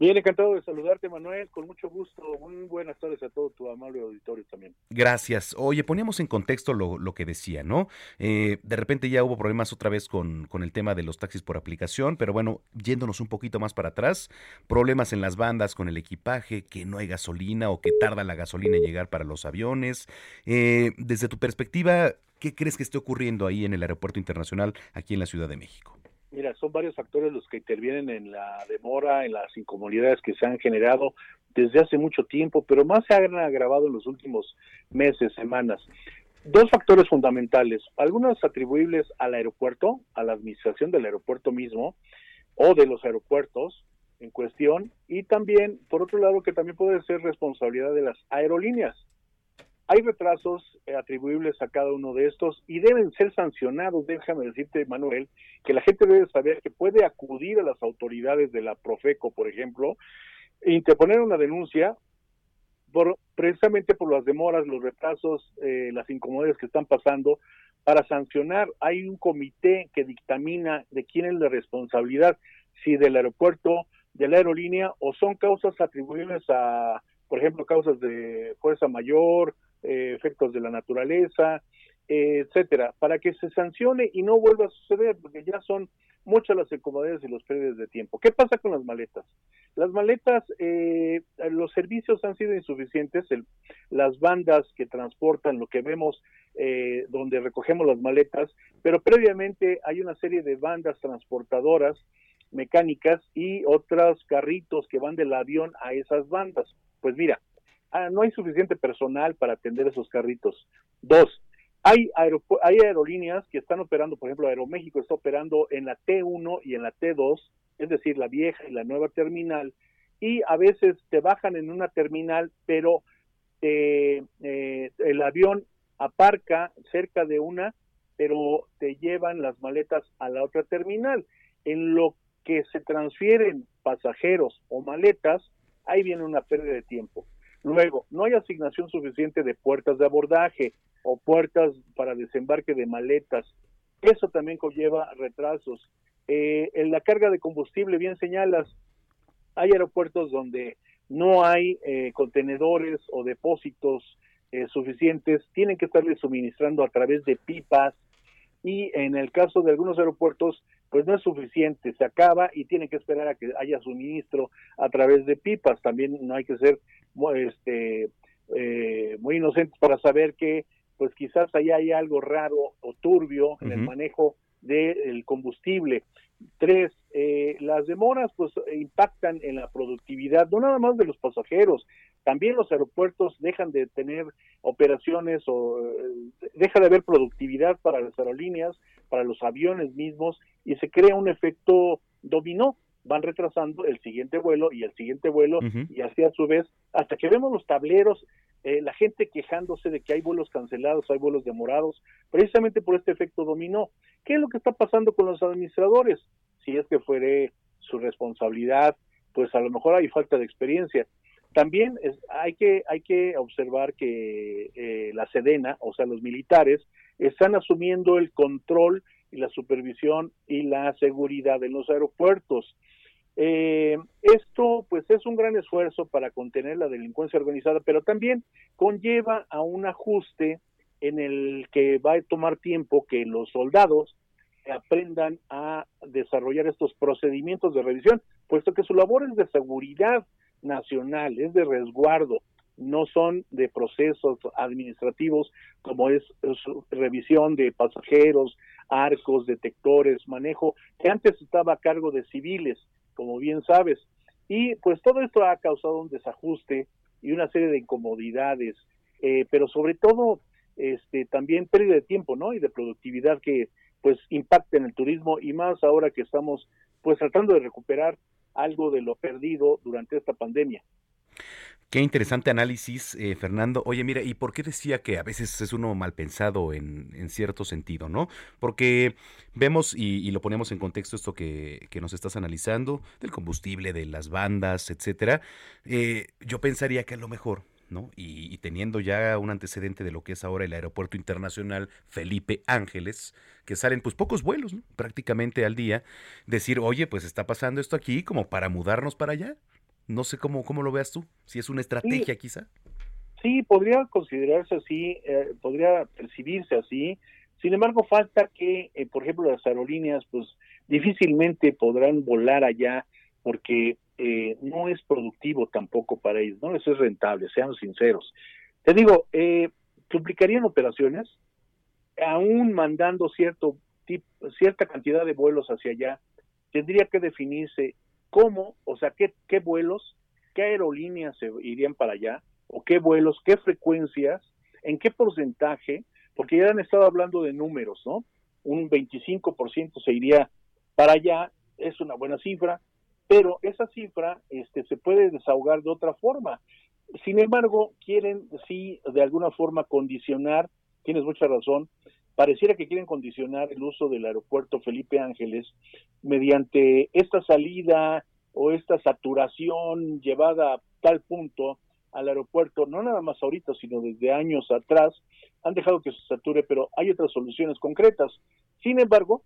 Bien, encantado de saludarte, Manuel, con mucho gusto. Muy buenas tardes a todo tu amable auditorio también. Gracias. Oye, poníamos en contexto lo, lo que decía, ¿no? Eh, de repente ya hubo problemas otra vez con, con, el tema de los taxis por aplicación, pero bueno, yéndonos un poquito más para atrás, problemas en las bandas con el equipaje, que no hay gasolina o que tarda la gasolina en llegar para los aviones. Eh, desde tu perspectiva, ¿qué crees que esté ocurriendo ahí en el Aeropuerto Internacional aquí en la Ciudad de México? Mira, son varios factores los que intervienen en la demora, en las incomodidades que se han generado desde hace mucho tiempo, pero más se han agravado en los últimos meses, semanas. Dos factores fundamentales, algunos atribuibles al aeropuerto, a la administración del aeropuerto mismo o de los aeropuertos en cuestión, y también, por otro lado, que también puede ser responsabilidad de las aerolíneas. Hay retrasos eh, atribuibles a cada uno de estos y deben ser sancionados. Déjame decirte, Manuel, que la gente debe saber que puede acudir a las autoridades de la Profeco, por ejemplo, e interponer una denuncia por, precisamente por las demoras, los retrasos, eh, las incomodidades que están pasando para sancionar. Hay un comité que dictamina de quién es la responsabilidad, si del aeropuerto, de la aerolínea o son causas atribuibles a, por ejemplo, causas de fuerza mayor, eh, efectos de la naturaleza, eh, etcétera, para que se sancione y no vuelva a suceder, porque ya son muchas las incomodidades y los pérdidas de tiempo. ¿Qué pasa con las maletas? Las maletas, eh, los servicios han sido insuficientes, las bandas que transportan lo que vemos eh, donde recogemos las maletas, pero previamente hay una serie de bandas transportadoras mecánicas y otros carritos que van del avión a esas bandas. Pues mira, Ah, no hay suficiente personal para atender esos carritos. Dos, hay, hay aerolíneas que están operando, por ejemplo, Aeroméxico está operando en la T1 y en la T2, es decir, la vieja y la nueva terminal, y a veces te bajan en una terminal, pero eh, eh, el avión aparca cerca de una, pero te llevan las maletas a la otra terminal. En lo que se transfieren pasajeros o maletas, ahí viene una pérdida de tiempo. Luego, no hay asignación suficiente de puertas de abordaje o puertas para desembarque de maletas. Eso también conlleva retrasos. Eh, en la carga de combustible, bien señalas, hay aeropuertos donde no hay eh, contenedores o depósitos eh, suficientes, tienen que estarle suministrando a través de pipas y en el caso de algunos aeropuertos pues no es suficiente, se acaba y tienen que esperar a que haya suministro a través de pipas. También no hay que ser este, eh, muy inocentes para saber que pues quizás ahí hay algo raro o turbio en el manejo del combustible. Tres, eh, las demoras pues impactan en la productividad, no nada más de los pasajeros, también los aeropuertos dejan de tener operaciones o eh, deja de haber productividad para las aerolíneas, para los aviones mismos y se crea un efecto dominó van retrasando el siguiente vuelo y el siguiente vuelo y así a su vez hasta que vemos los tableros eh, la gente quejándose de que hay vuelos cancelados, hay vuelos demorados, precisamente por este efecto dominó. ¿Qué es lo que está pasando con los administradores? Si es que fuere su responsabilidad, pues a lo mejor hay falta de experiencia. También es, hay, que, hay que observar que eh, la Sedena, o sea, los militares, están asumiendo el control y la supervisión y la seguridad en los aeropuertos. Eh, esto pues es un gran esfuerzo para contener la delincuencia organizada, pero también conlleva a un ajuste en el que va a tomar tiempo que los soldados aprendan a desarrollar estos procedimientos de revisión, puesto que su labor es de seguridad nacional, es de resguardo, no son de procesos administrativos como es, su revisión de pasajeros, arcos, detectores, manejo, que antes estaba a cargo de civiles, como bien sabes. Y pues todo esto ha causado un desajuste y una serie de incomodidades, eh, pero sobre todo este también pérdida de tiempo, ¿no? Y de productividad que pues impacta en el turismo y más ahora que estamos pues tratando de recuperar algo de lo perdido durante esta pandemia. Qué interesante análisis, eh, Fernando. Oye, mira, ¿y por qué decía que a veces es uno mal pensado en, en cierto sentido, no? Porque vemos y, lo ponemos en contexto esto que, que, nos estás analizando, del combustible, de las bandas, etcétera. Eh, yo pensaría que a lo mejor ¿no? Y, y, teniendo ya un antecedente de lo que es ahora el Aeropuerto Internacional Felipe Ángeles, que salen pues pocos vuelos, ¿no? prácticamente al día, decir, oye, pues está pasando esto aquí como para mudarnos para allá. No sé cómo, cómo lo veas tú, si es una estrategia sí. quizá. Sí, podría considerarse así, eh, podría percibirse así. Sin embargo, falta que, eh, por ejemplo, las aerolíneas, pues difícilmente podrán volar allá porque eh, no es productivo tampoco para ellos, no les es rentable, seamos sinceros. Te digo, eh, duplicarían operaciones, aún mandando cierto cierta cantidad de vuelos hacia allá, tendría que definirse cómo, o sea, qué, qué vuelos, qué aerolíneas se irían para allá, o qué vuelos, qué frecuencias, en qué porcentaje, porque ya han estado hablando de números, ¿no? Un 25% se iría para allá, es una buena cifra, pero esa cifra este, se puede desahogar de otra forma. Sin embargo, quieren, sí, de alguna forma condicionar, tienes mucha razón, pareciera que quieren condicionar el uso del aeropuerto Felipe Ángeles mediante esta salida o esta saturación llevada a tal punto al aeropuerto, no nada más ahorita, sino desde años atrás, han dejado que se sature, pero hay otras soluciones concretas. Sin embargo,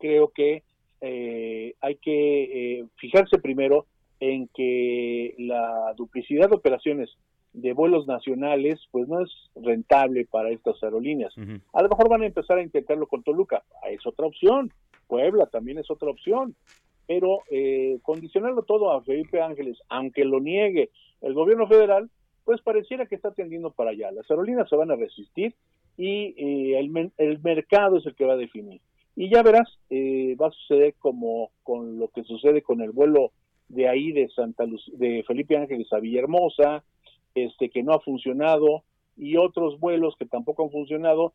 creo que eh, hay que eh, fijarse primero en que la duplicidad de operaciones de vuelos nacionales pues no es rentable para estas aerolíneas. Uh -huh. A lo mejor van a empezar a intentarlo con Toluca, es otra opción. Puebla también es otra opción. Pero eh, condicionarlo todo a Felipe Ángeles, aunque lo niegue el gobierno federal, pues pareciera que está tendiendo para allá. Las aerolíneas se van a resistir y eh, el, el mercado es el que va a definir. Y ya verás, eh, va a suceder como con lo que sucede con el vuelo de ahí de Santa Luz, de Felipe Ángeles a Villahermosa, este que no ha funcionado y otros vuelos que tampoco han funcionado.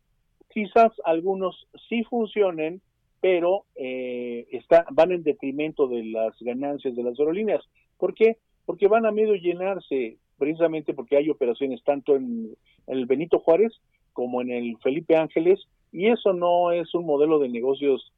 Quizás algunos sí funcionen, pero eh, van en detrimento de las ganancias de las aerolíneas. ¿Por qué? Porque van a medio llenarse, precisamente porque hay operaciones tanto en el Benito Juárez como en el Felipe Ángeles, y eso no es un modelo de negocios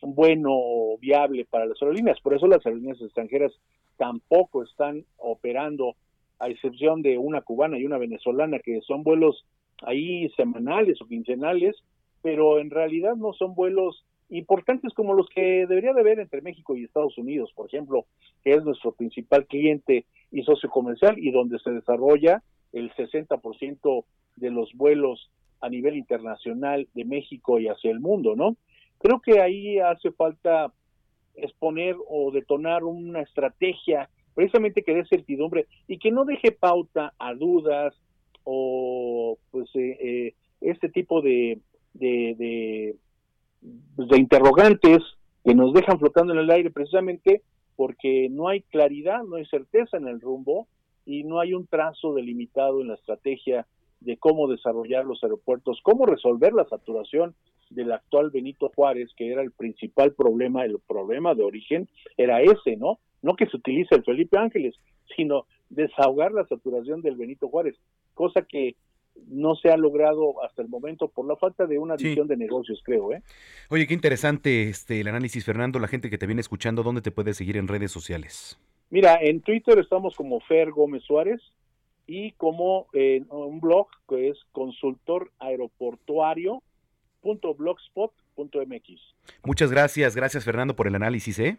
bueno o viable para las aerolíneas. Por eso las aerolíneas extranjeras tampoco están operando, a excepción de una cubana y una venezolana, que son vuelos ahí semanales o quincenales, pero en realidad no son vuelos importantes como los que debería de haber entre México y Estados Unidos, por ejemplo, que es nuestro principal cliente y socio comercial y donde se desarrolla el 60% de los vuelos a nivel internacional de México y hacia el mundo, ¿no? Creo que ahí hace falta exponer o detonar una estrategia precisamente que dé certidumbre y que no deje pauta a dudas o pues eh, eh, este tipo de, de, de, de interrogantes que nos dejan flotando en el aire precisamente porque no hay claridad, no hay certeza en el rumbo y no hay un trazo delimitado en la estrategia de cómo desarrollar los aeropuertos, cómo resolver la saturación del actual Benito Juárez, que era el principal problema, el problema de origen era ese, ¿no? No que se utilice el Felipe Ángeles, sino desahogar la saturación del Benito Juárez, cosa que no se ha logrado hasta el momento por la falta de una visión sí. de negocios, creo. ¿eh? Oye, qué interesante este el análisis, Fernando. La gente que te viene escuchando, ¿dónde te puede seguir en redes sociales? Mira, en Twitter estamos como Fer Gómez Suárez y como en un blog que es consultoraeroportuario.blogspot.mx. Muchas gracias, gracias Fernando por el análisis, ¿eh?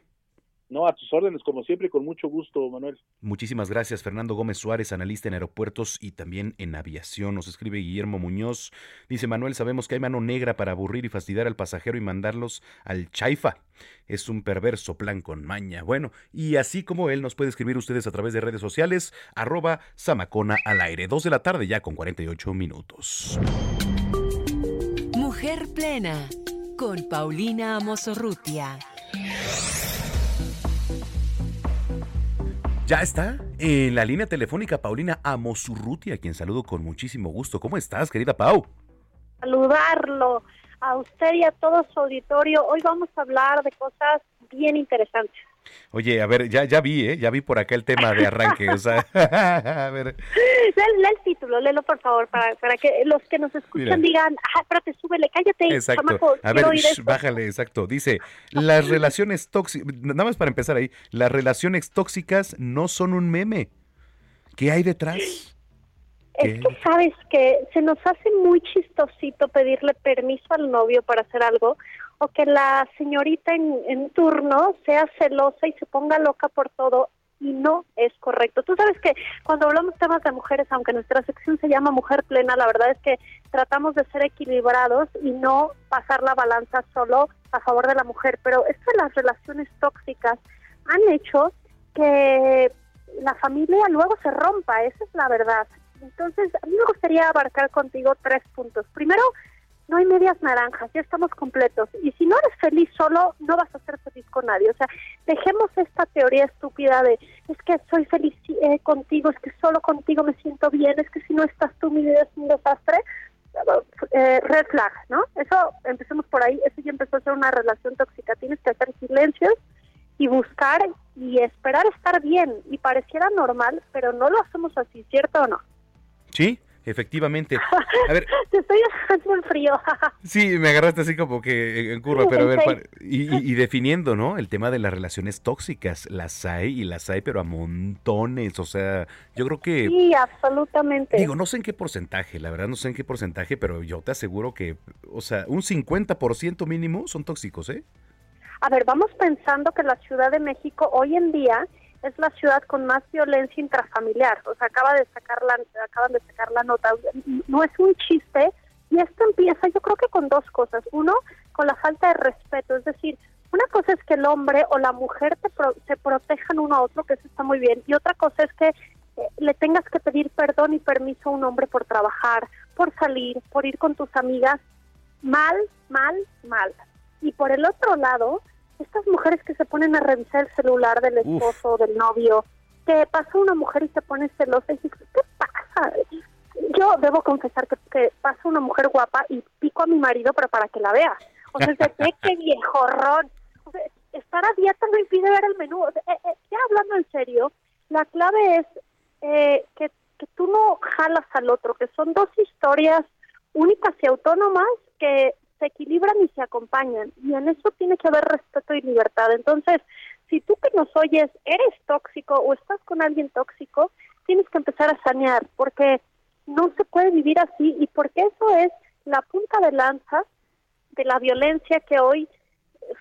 No, a tus órdenes, como siempre, con mucho gusto, Manuel. Muchísimas gracias, Fernando Gómez Suárez, analista en aeropuertos y también en aviación. Nos escribe Guillermo Muñoz. Dice Manuel, sabemos que hay mano negra para aburrir y fastidiar al pasajero y mandarlos al chaifa. Es un perverso plan con maña. Bueno, y así como él, nos puede escribir ustedes a través de redes sociales, arroba Samacona al aire. Dos de la tarde ya con 48 minutos. Mujer plena con Paulina Amosorrutia. Ya está en la línea telefónica Paulina Amosurruti, a quien saludo con muchísimo gusto. ¿Cómo estás, querida Pau? Saludarlo a usted y a todo su auditorio. Hoy vamos a hablar de cosas bien interesantes. Oye, a ver, ya, ya vi, ¿eh? Ya vi por acá el tema de arranque, o sea, a ver. Lee, lee el título, léelo por favor, para, para que los que nos escuchan Mira. digan, ah, espérate, súbele, cállate, Exacto. chamaco, A ver, shh, bájale, exacto. Dice, las relaciones tóxicas, nada más para empezar ahí, las relaciones tóxicas no son un meme. ¿Qué hay detrás? Es que sabes que se nos hace muy chistosito pedirle permiso al novio para hacer algo que la señorita en, en turno sea celosa y se ponga loca por todo y no es correcto. Tú sabes que cuando hablamos temas de mujeres, aunque nuestra sección se llama Mujer Plena, la verdad es que tratamos de ser equilibrados y no pasar la balanza solo a favor de la mujer. Pero esto de las relaciones tóxicas han hecho que la familia luego se rompa, esa es la verdad. Entonces, a mí me gustaría abarcar contigo tres puntos. Primero, no hay medias naranjas, ya estamos completos. Y si no eres feliz solo, no vas a ser feliz con nadie. O sea, dejemos esta teoría estúpida de, es que soy feliz eh, contigo, es que solo contigo me siento bien, es que si no estás tú, mi vida es un desastre. Eh, red flag, ¿no? Eso, empecemos por ahí, eso ya empezó a ser una relación tóxica. Tienes que hacer silencios y buscar y esperar estar bien. Y pareciera normal, pero no lo hacemos así, ¿cierto o no? Sí, efectivamente. A ver, Te estoy dejando en frío. sí, me agarraste así como que en curva, pero a ver, para- y definiendo, ¿no? El tema de las relaciones tóxicas, las hay y las hay, pero a montones, o sea, yo creo que... Sí, absolutamente. Digo, no sé en qué porcentaje, la verdad no sé en qué porcentaje, pero yo te aseguro que, o sea, un 50% mínimo son tóxicos, ¿eh? A ver, vamos pensando que la Ciudad de México hoy en día es la ciudad con más violencia intrafamiliar. O sea, acaba de sacar la, acaban de sacar la nota. No es un chiste. Y esto empieza, yo creo que con dos cosas. Uno, con la falta de respeto. Es decir, una cosa es que el hombre o la mujer te pro- se protejan uno a otro, que eso está muy bien. Y otra cosa es que eh, le tengas que pedir perdón y permiso a un hombre por trabajar, por salir, por ir con tus amigas. Mal, mal, mal. Y por el otro lado, estas mujeres que se ponen a revisar el celular del esposo o del novio, que pasa una mujer y se pone celosa y dice, ¿qué pasa? Yo debo confesar que, que pasa una mujer guapa y pico a mi marido, pero para que la vea. O sea, se ve que viejorrón. O sea, estar a dieta no impide ver el menú. O sea, eh, eh, ya hablando en serio, la clave es eh, que, que tú no jalas al otro, que son dos historias únicas y autónomas que se equilibran y se acompañan. Y en eso tiene que haber respeto y libertad. Entonces, si tú que nos oyes eres tóxico o estás con alguien tóxico, tienes que empezar a sanear, porque no se puede vivir así y porque eso es la punta de lanza de la violencia que hoy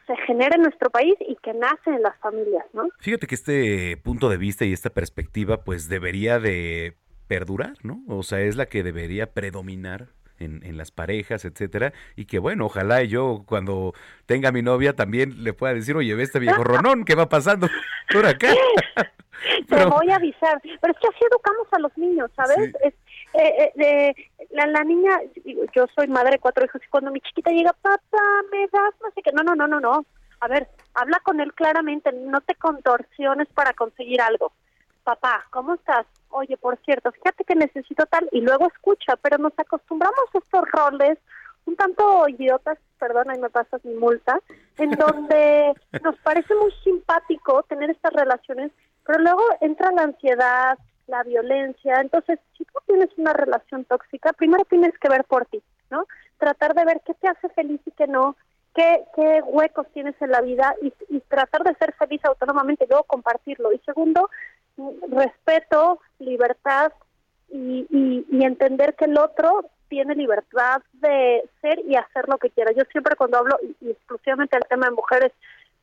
se genera en nuestro país y que nace en las familias, ¿no? Fíjate que este punto de vista y esta perspectiva pues debería de perdurar, ¿no? O sea, es la que debería predominar en, en las parejas, etcétera, y que bueno, ojalá yo cuando tenga mi novia también le pueda decir, oye, ve este viejo ronón, ¿qué va pasando por acá? Te Pero- voy a avisar. Pero es que así educamos a los niños, ¿sabes? Es, eh, eh, eh, la, la niña, yo soy madre de cuatro hijos y cuando mi chiquita llega, papá, me das, no sé qué. No, no, no, no, no. A ver, habla con él claramente, no te contorsiones para conseguir algo. Papá, ¿cómo estás? Oye, por cierto, fíjate que necesito tal y luego escucha, pero nos acostumbramos a estos roles un tanto idiotas, perdón, ahí me pasas mi multa, en donde nos parece muy simpático tener estas relaciones, pero luego entra la ansiedad, la violencia. Entonces, si tú tienes una relación tóxica, primero tienes que ver por ti, ¿no? Tratar de ver qué te hace feliz y qué no, qué, qué huecos tienes en la vida y, y tratar de ser feliz autónomamente y luego compartirlo. Y segundo, respeto, libertad y, y, y entender que el otro tiene libertad de ser y hacer lo que quiera. Yo siempre cuando hablo, y, exclusivamente del tema de mujeres,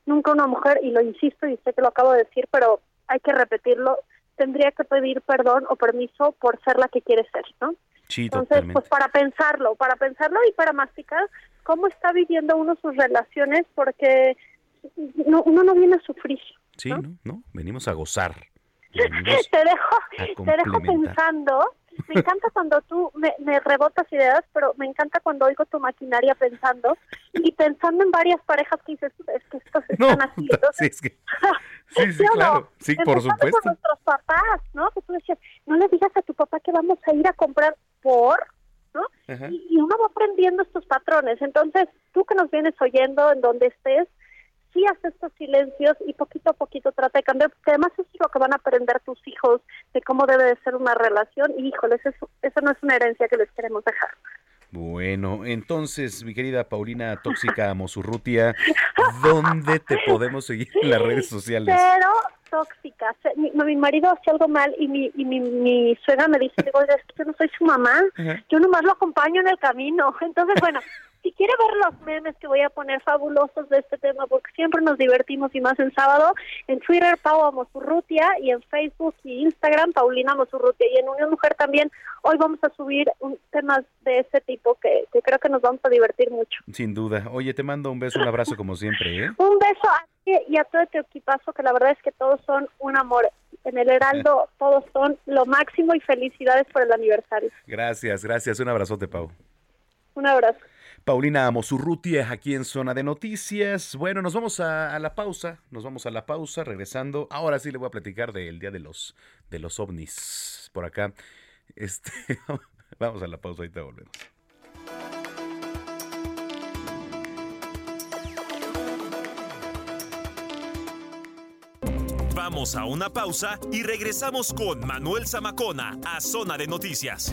nunca una mujer, y lo insisto y sé que lo acabo de decir, pero hay que repetirlo, tendría que pedir perdón o permiso por ser la que quiere ser, ¿no? Sí, Entonces, totalmente. pues para pensarlo, para pensarlo y para masticar cómo está viviendo uno sus relaciones, porque no- uno no viene a sufrir. Sí, ¿no? ¿no? Venimos a gozar. Te dejo, te dejo pensando. Me encanta cuando tú me, me rebotas ideas, pero me encanta cuando oigo tu maquinaria pensando y pensando en varias parejas que dices, es que estos No, están así. Entonces, sí, es que- sí, no? claro. Sí, por supuesto. Con nuestros papás, ¿no? Que tú decías, no le digas a tu papá que vamos a ir a comprar por, ¿no? Y, y uno va aprendiendo estos patrones. Entonces, tú que nos vienes oyendo en donde estés, sí haz estos silencios y poquito a poquito trata de cambiar, porque además eso es lo que van a aprender tus hijos de cómo debe de ser una relación y híjoles, eso, eso no es una herencia que les queremos dejar. Bueno, entonces, mi querida Paulina Tóxica Mosurrutia, ¿dónde te podemos seguir en las redes sociales? Pero tóxica. Mi, mi marido hace algo mal y mi, y mi, mi suegra me dice, digo, "Oiga, es que yo no soy su mamá, Ajá. yo nomás lo acompaño en el camino. Entonces, bueno, si quiere ver los memes que voy a poner fabulosos de este tema, porque siempre nos divertimos y más en sábado, en Twitter, Pau Amosurrutia, y en Facebook y Instagram, Paulina Amosurrutia, y en Unión Mujer también, hoy vamos a subir un, temas de ese tipo que, que creo que nos vamos a divertir mucho. Sin duda. Oye, te mando un beso, un abrazo como siempre, ¿eh? Un beso a ti y a todo tu equipazo, que la verdad es que todos son un amor. En el Heraldo todos son lo máximo y felicidades por el aniversario. Gracias, gracias. Un abrazote, Pau. Un abrazo. Paulina Amosurrutia aquí en Zona de Noticias. Bueno, nos vamos a, a la pausa, nos vamos a la pausa, regresando. Ahora sí le voy a platicar del Día de los, de los ovnis por acá. Este, vamos a la pausa, ahorita volvemos. Vamos a una pausa y regresamos con Manuel Zamacona a Zona de Noticias.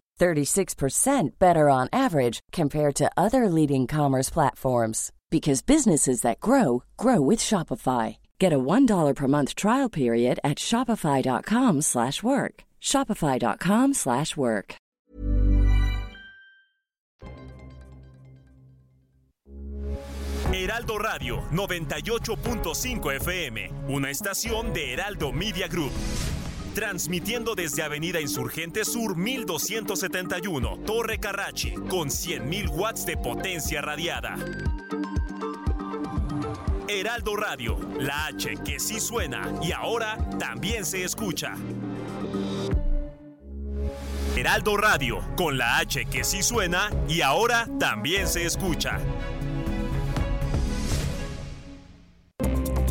36% better on average compared to other leading commerce platforms because businesses that grow grow with Shopify. Get a $1 per month trial period at shopify.com/work. shopify.com/work. slash work. Heraldo Radio 98.5 FM, una estación de Heraldo Media Group. Transmitiendo desde Avenida Insurgente Sur 1271, Torre Carrachi, con 100.000 watts de potencia radiada. Heraldo Radio, la H que sí suena y ahora también se escucha. Heraldo Radio, con la H que sí suena y ahora también se escucha.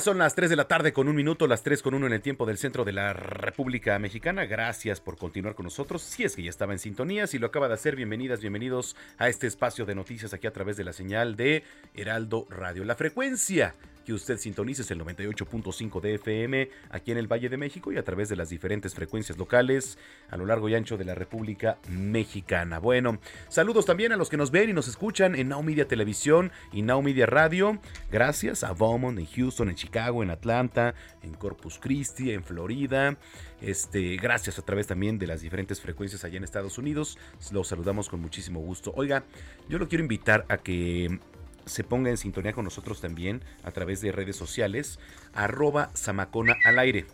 Son las 3 de la tarde con un minuto, las 3 con uno en el tiempo del centro de la República Mexicana. Gracias por continuar con nosotros. Si es que ya estaba en sintonía, si lo acaba de hacer, bienvenidas, bienvenidos a este espacio de noticias aquí a través de la señal de Heraldo Radio. La frecuencia que usted sintonice es el 98.5 de FM aquí en el Valle de México y a través de las diferentes frecuencias locales a lo largo y ancho de la República Mexicana. Bueno, saludos también a los que nos ven y nos escuchan en Now Media Televisión y Now Media Radio. Gracias a Beaumont, en Houston, en Chicago, en Atlanta, en Corpus Christi, en Florida. Este, gracias a través también de las diferentes frecuencias allá en Estados Unidos. Los saludamos con muchísimo gusto. Oiga, yo lo quiero invitar a que se ponga en sintonía con nosotros también a través de redes sociales, arroba Samacona al aire.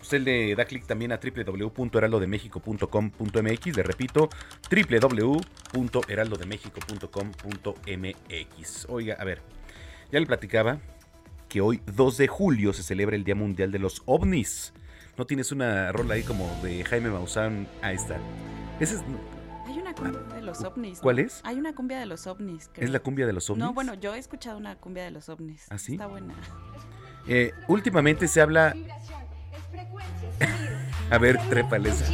Usted le da clic también a www.heraldodemexico.com.mx, le repito, www.heraldodemexico.com.mx. Oiga, a ver, ya le platicaba que hoy 2 de julio se celebra el Día Mundial de los OVNIs. ¿No tienes una rola ahí como de Jaime Maussan? Ahí está. Ese es, de los ovnis. ¿no? ¿Cuál es? Hay una cumbia de los ovnis. creo. ¿Es la cumbia de los ovnis? No, bueno, yo he escuchado una cumbia de los ovnis. ¿Ah, sí? Está buena. Eh, últimamente se habla... a ver, trépales.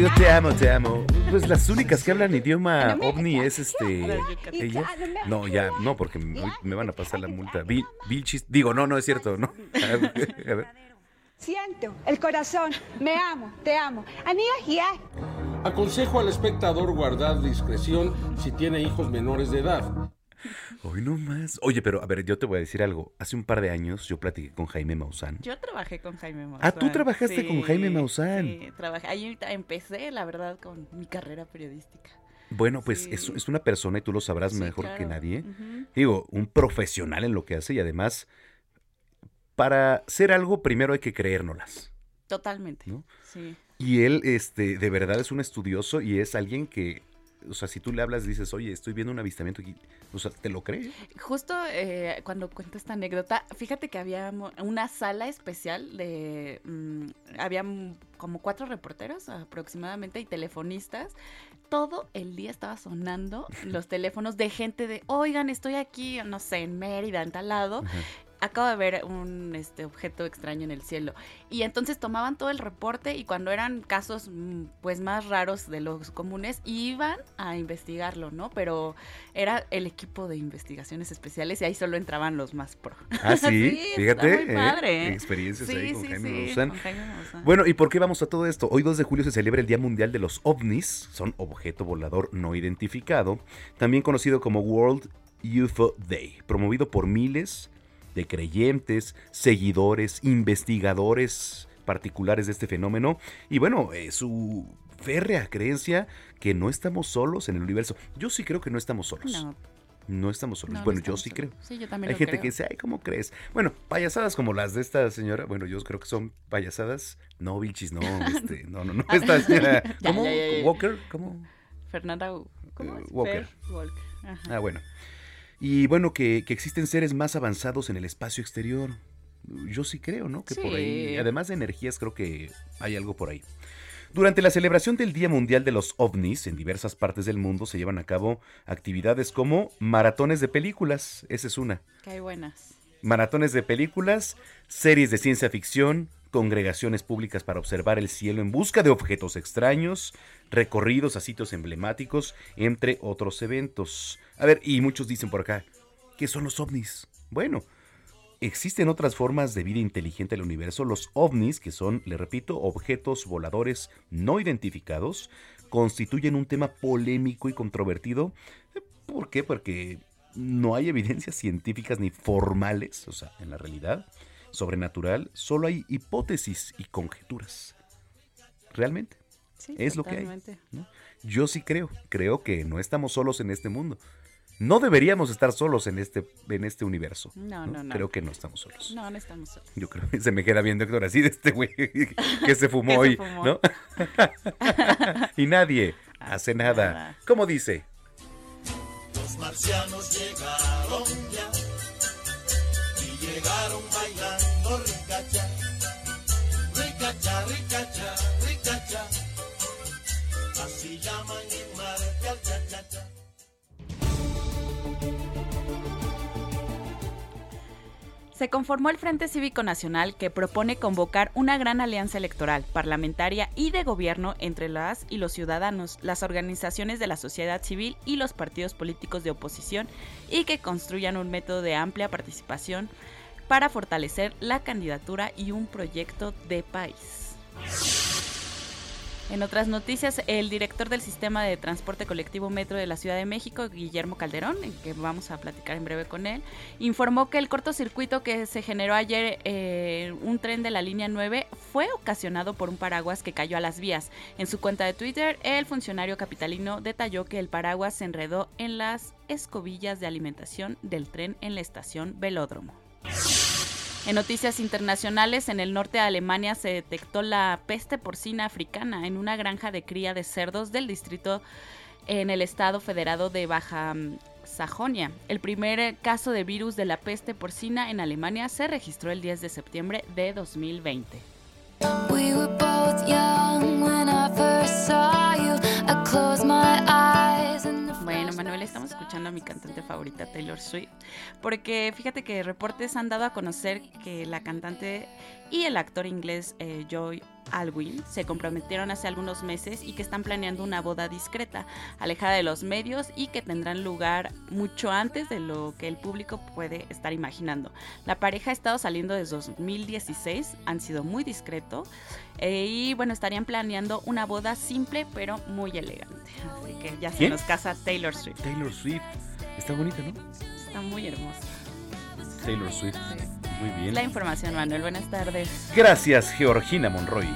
Yo te amo, te amo. Pues las únicas que hablan idioma ovni es este ella. No, ya, no, porque me, me van a pasar la multa. Vi, Vilchis, digo, no, no es cierto, no. A ver. Siento, el corazón, me amo, te amo. Giai. Aconsejo al espectador guardar discreción si tiene hijos menores de edad. Hoy no más. Oye, pero a ver, yo te voy a decir algo. Hace un par de años yo platiqué con Jaime Maussan. Yo trabajé con Jaime Maussan. Ah, tú trabajaste con Jaime Maussan. Sí, trabajé. Ahí empecé, la verdad, con mi carrera periodística. Bueno, pues es, es, una persona y tú lo sabrás Sí, mejor claro. que nadie. Digo, un profesional en lo que hace y además, para ser algo, primero hay que creérnolas. Totalmente. ¿No? Sí. Y él, este, de verdad es un estudioso y es alguien que, o sea, si tú le hablas, dices, oye, estoy viendo un avistamiento aquí, o sea, te lo cree. Justo eh, cuando cuento esta anécdota, fíjate que había una sala especial de... mm, había como cuatro reporteros aproximadamente y telefonistas. Todo el día estaba sonando los teléfonos de gente de, oigan, estoy aquí, no sé, en Mérida, en tal lado. Acabo de ver un este, objeto extraño en el cielo. Y entonces tomaban todo el reporte y cuando eran casos mm, pues más raros de los comunes, iban a investigarlo, ¿no? Pero era el equipo de investigaciones especiales y ahí solo entraban los más pro. Ah, sí, está fíjate. muy ¿eh? padre. Experiencias Sí, ahí con sí, Jaime con Jaime. Bueno, ¿y por qué vamos a todo esto? Hoy 2 de julio se celebra el Día Mundial de los OVNIs, son objeto volador no identificado, también conocido como World UFO Day, promovido por miles de creyentes, seguidores, investigadores particulares de este fenómeno y bueno, eh, su férrea creencia que no estamos solos en el universo. Yo sí creo que no estamos solos. No. No estamos solos. No, no bueno, estamos yo sí solos. creo. Sí, yo también Hay lo gente creo. que dice, ay, ¿cómo crees? Bueno, payasadas como las de esta señora, bueno, yo creo que son payasadas. No, Vilchis, no, este, no, no, no. Esta señora, ¿cómo? ya, ya, ya. ¿Walker? ¿Cómo? Fernanda ¿cómo Eh? Walker. Walker. Ajá. Ah, bueno. Y bueno, que, que existen seres más avanzados en el espacio exterior. Yo sí creo, ¿no? Que por ahí, además de energías, creo que hay algo por ahí. Durante la celebración del Día Mundial de los OVNIs en diversas partes del mundo se llevan a cabo actividades como maratones de películas, esa es una. Que hay buenas. Maratones de películas, series de ciencia ficción, congregaciones públicas para observar el cielo en busca de objetos extraños, recorridos a sitios emblemáticos, entre otros eventos. A ver, y muchos dicen por acá, ¿qué son los ovnis? Bueno, existen otras formas de vida inteligente en el universo. Los ovnis, que son, le repito, objetos voladores no identificados, constituyen un tema polémico y controvertido. ¿Por qué? Porque no hay evidencias científicas ni formales, o sea, en la realidad sobrenatural, solo hay hipótesis y conjeturas. Realmente. Sí, es lo que hay. Yo sí creo, creo que no estamos solos en este mundo. No deberíamos estar solos en este, en este universo. No, no, no. Creo que no estamos solos. No, no estamos solos. Yo creo que se me queda viendo Héctor así de este güey que se fumó Que se hoy, fumó. ¿no? y nadie hace nada. ¿Cómo dice? Los marcianos llegaron ya Se conformó el Frente Cívico Nacional que propone convocar una gran alianza electoral, parlamentaria y de gobierno entre las y los ciudadanos, las organizaciones de la sociedad civil y los partidos políticos de oposición y que construyan un método de amplia participación para fortalecer la candidatura y un proyecto de país. En otras noticias, el director del sistema de transporte colectivo Metro de la Ciudad de México, Guillermo Calderón, en que vamos a platicar en breve con él, informó que el cortocircuito que se generó ayer en un tren de la línea 9 fue ocasionado por un paraguas que cayó a las vías. En su cuenta de Twitter, el funcionario capitalino detalló que el paraguas se enredó en las escobillas de alimentación del tren en la estación Velódromo. En noticias internacionales, en el norte de Alemania se detectó la peste porcina africana en una granja de cría de cerdos del distrito en el estado federado de Baja Sajonia. El primer caso de virus de la peste porcina en Alemania se registró el 10 de septiembre de 2020. We. Bueno, Manuel, estamos escuchando a mi cantante favorita, Taylor Swift, porque fíjate que reportes han dado a conocer que la cantante y el actor inglés eh, Joy Alwyn se comprometieron hace algunos meses y que están planeando una boda discreta, alejada de los medios y que tendrán lugar mucho antes de lo que el público puede estar imaginando. La pareja ha estado saliendo desde 2016, han sido muy discretos eh, y bueno, estarían planeando una boda simple pero muy elegante. Así que ya se ¿Quién? nos casa Taylor Swift. Taylor Swift. Está bonita, ¿no? Está muy hermosa. Taylor Swift. Muy bien. La información, Manuel. Buenas tardes. Gracias, Georgina Monroy.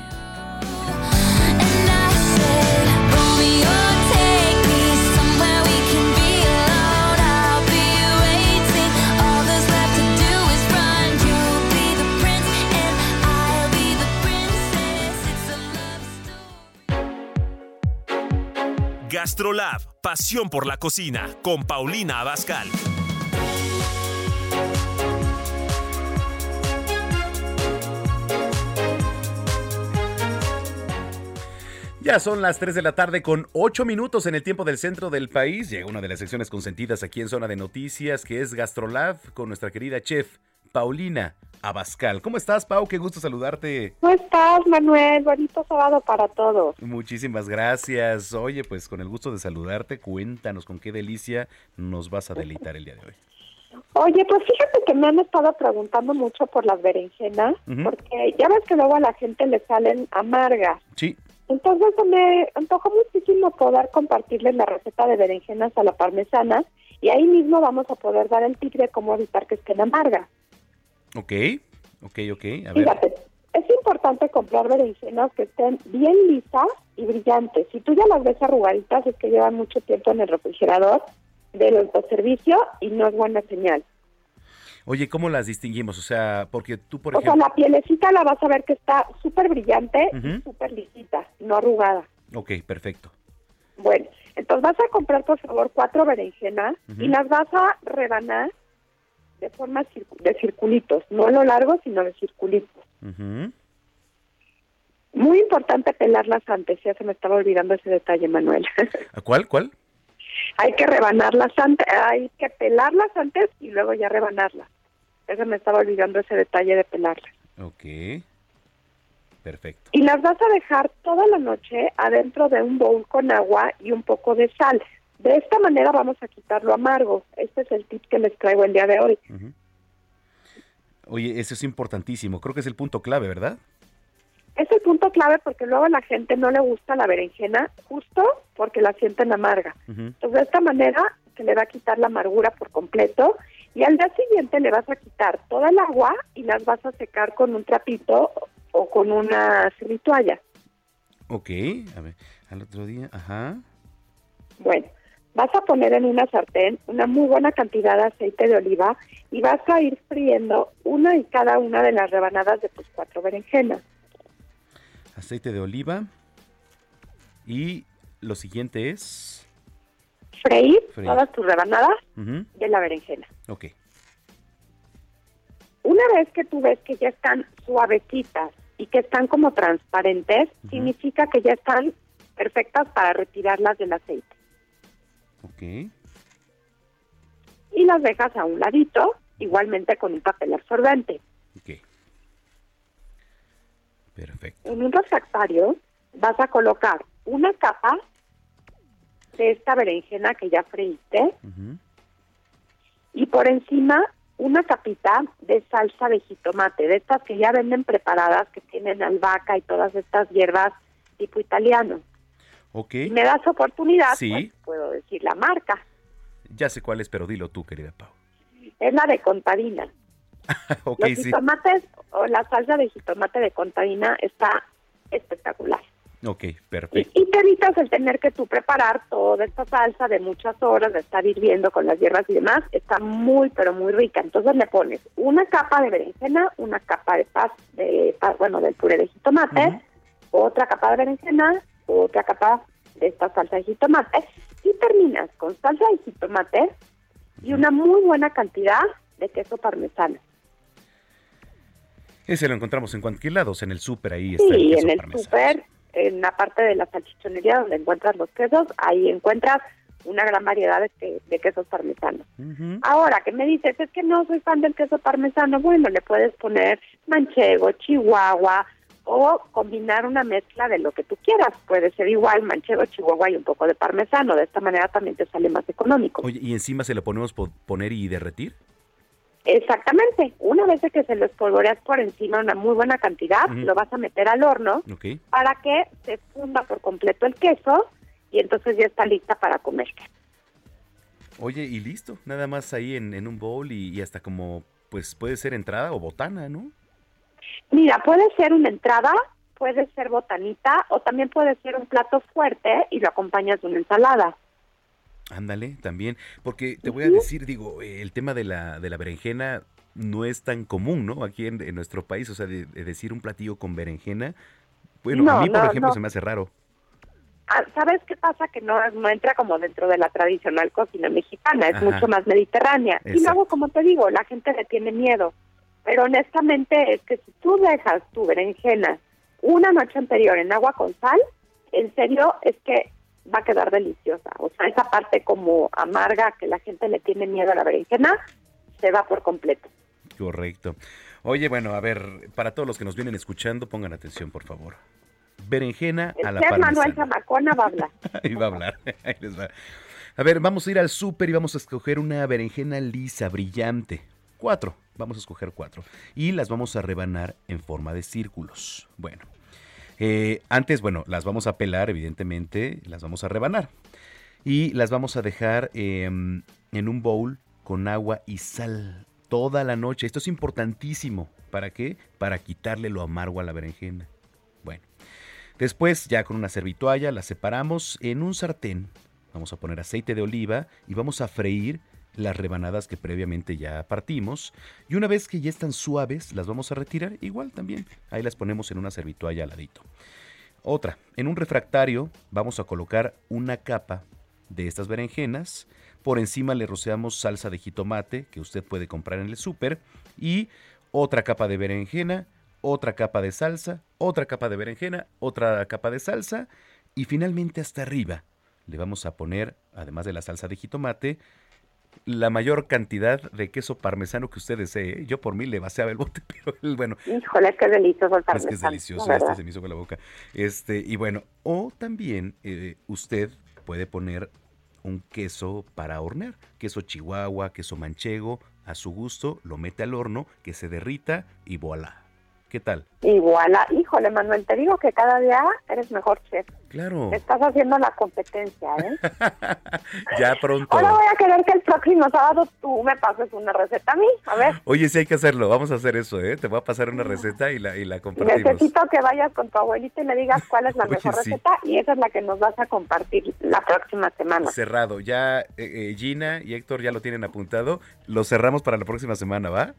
Gastrolab, pasión por la cocina, con Paulina Abascal. Ya son las 3 de la tarde con 8 minutos en el tiempo del centro del país. Llega una de las secciones consentidas aquí en Zona de Noticias, que es Gastrolab, con nuestra querida chef Paulina Abascal. ¿Cómo estás, Pau? Qué gusto saludarte. ¿Cómo estás, Manuel? Bonito sábado para todos. Muchísimas gracias. Oye, pues con el gusto de saludarte, cuéntanos con qué delicia nos vas a deleitar el día de hoy. Oye, pues fíjate que me han estado preguntando mucho por las berenjenas, porque ya ves que luego a la gente le salen amargas. Sí. Entonces se me antojó muchísimo poder compartirles la receta de berenjenas a la parmesana y ahí mismo vamos a poder dar el tip de cómo evitar que estén amargas. Ok, ok, ok. A ver. Fíjate, es importante comprar berenjenas que estén bien lisas y brillantes. Si tú ya las ves arrugaditas, es que llevan mucho tiempo en el refrigerador del autoservicio y no es buena señal. Oye, ¿cómo las distinguimos? O sea, porque tú, por o sea, ejemplo... la pielecita la vas a ver que está súper brillante y Ujú. súper lisita, no arrugada. Ok, perfecto. Bueno, entonces vas a comprar, por favor, cuatro berenjenas y las vas a rebanar de forma circu- de circulitos, no a lo largo, sino de circulitos. Ujú. Muy importante pelarlas antes, ya se me estaba olvidando ese detalle, Manuel. ¿A cuál? ¿Cuál? Hay que rebanarlas antes, hay que pelarlas antes y luego ya rebanarlas. Eso me estaba olvidando ese detalle de pelarlas. Ok. Perfecto. Y las vas a dejar toda la noche adentro de un bowl con agua y un poco de sal. De esta manera vamos a quitar lo amargo. Este es el tip que les traigo el día de hoy. Oye, eso es importantísimo. Creo que es el punto clave, ¿verdad? Es el punto clave porque luego a la gente no le gusta la berenjena justo porque la sienten amarga. Entonces de esta manera se le va a quitar la amargura por completo y al día siguiente le vas a quitar toda el agua y las vas a secar con un trapito o con una semitoalla. Ok, a ver, al otro día, ajá. Bueno, vas a poner en una sartén una muy buena cantidad de aceite de oliva y vas a ir friendo una y cada una de las rebanadas de tus cuatro berenjenas. Aceite de oliva. Y lo siguiente es... Freír, Freír. todas tus rebanadas Ujú, de la berenjena. Ok. Una vez que tú ves que ya están suavecitas y que están como transparentes, significa que ya están perfectas para retirarlas del aceite. Ok. Y las dejas a un ladito, igualmente con un papel absorbente. Ok. Perfecto. En un refractario vas a colocar una capa de esta berenjena que ya freíste y por encima una capita de salsa de jitomate, de estas que ya venden preparadas, que tienen albahaca y todas estas hierbas tipo italiano. Ok. Si me das oportunidad, Sí. pues puedo decir la marca. Ya sé cuál es, pero dilo tú, querida Pau. Es la de contadina. Los sí. jitomates o la salsa de jitomate de contadina está espectacular. Ok, perfecto. Y te evitas el tener que tú preparar toda esta salsa de muchas horas, de estar hirviendo con las hierbas y demás. Está muy, pero muy rica. Entonces le pones una capa de berenjena, una capa de paz, de bueno, del puré de jitomate, otra capa de berenjena, otra capa de esta salsa de jitomate. Y terminas con salsa de jitomate y una muy buena cantidad de queso parmesano. Ese lo encontramos en cualquier lado, en el súper ahí está el Sí, queso en el súper, en la parte de la salchichonería donde encuentras los quesos, ahí encuentras una gran variedad de, de quesos parmesanos. Ahora, que me dices, es que no soy fan del queso parmesano, bueno, le puedes poner manchego, chihuahua o combinar una mezcla de lo que tú quieras. Puede ser igual manchego, chihuahua y un poco de parmesano. De esta manera también te sale más económico. Oye, ¿y encima se lo ponemos po- poner y derretir? Exactamente. Una vez que se lo espolvoreas por encima una muy buena cantidad, lo vas a meter al horno para que se funda por completo el queso y entonces ya está lista para comer. Oye, y listo, nada más ahí en, en un bowl y, y hasta como, pues puede ser entrada o botana, ¿no? Mira, puede ser una entrada, puede ser botanita o también puede ser un plato fuerte y lo acompañas de una ensalada. Ándale, también, porque te voy a decir, digo, el tema de la, de la berenjena no es tan común, ¿no? Aquí en, en nuestro país, o sea, de, de decir un platillo con berenjena, bueno, a No, mí, por ejemplo, no. se me hace raro. Ah, ¿Sabes qué pasa? Que no, no entra como dentro de la tradicional cocina mexicana, es Ajá. mucho más mediterránea. Y luego, como te digo, la gente le tiene miedo. Pero honestamente es que si tú dejas tu berenjena una noche anterior en agua con sal, en serio es que va a quedar deliciosa. O sea, esa parte como amarga que la gente le tiene miedo a la berenjena, se va por completo. Correcto. Oye, bueno, a ver, para todos los que nos vienen escuchando, pongan atención, por favor. Berenjena a la parmesana. Manuel Zamacona va a hablar. Ahí va a hablar. Ahí les va. A ver, vamos a ir al súper y vamos a escoger una berenjena lisa, brillante. Cuatro. Vamos a escoger cuatro. Y las vamos a rebanar en forma de círculos. Bueno. Eh, antes, bueno, las vamos a pelar, evidentemente. Las vamos a rebanar. Y las vamos a dejar em, en un bowl con agua y sal toda la noche. Esto es importantísimo. ¿Para qué? Para quitarle lo amargo a la berenjena. Bueno. Después, ya con una servitoalla, la separamos en un sartén. Vamos a poner aceite de oliva y vamos a freír las rebanadas que previamente ya partimos. Y una vez que ya están suaves, las vamos a retirar igual también. Ahí las ponemos en una servitoalla al ladito. Otra, en un refractario vamos a colocar una capa de estas berenjenas. Por encima le rociamos salsa de jitomate que usted puede comprar en el súper. Y otra capa de berenjena, otra capa de salsa, otra capa de berenjena, otra capa de salsa. Y finalmente hasta arriba le vamos a poner, además de la salsa de jitomate, la mayor cantidad de queso parmesano que usted desee. Yo por mí le vaciaba el bote, pero el- bueno, Híjole, es que es delicioso el es que es parmesano, delicioso, este se me hizo con la boca. Este, y bueno, o también eh, usted puede poner un queso para hornear, queso chihuahua, queso manchego, a su gusto, lo mete al horno, que se derrita y voilà. ¿Qué tal? Y voilà, híjole, Manuel, te digo que cada día eres mejor chef. Claro, Estás haciendo la competencia, ¿eh? ya pronto. Ahora voy a querer que el próximo sábado tú me pases una receta a mí. A ver, Oye, sí hay que hacerlo, vamos a hacer eso, ¿eh? Te voy a pasar una receta y la, y la compartimos. necesito que vayas con tu abuelita y le digas cuál es la Oye, mejor sí. receta y esa es la que nos vas a compartir la próxima semana. Cerrado, ya eh, eh, Gina y Héctor ya lo tienen apuntado. Lo cerramos para la próxima semana, ¿va?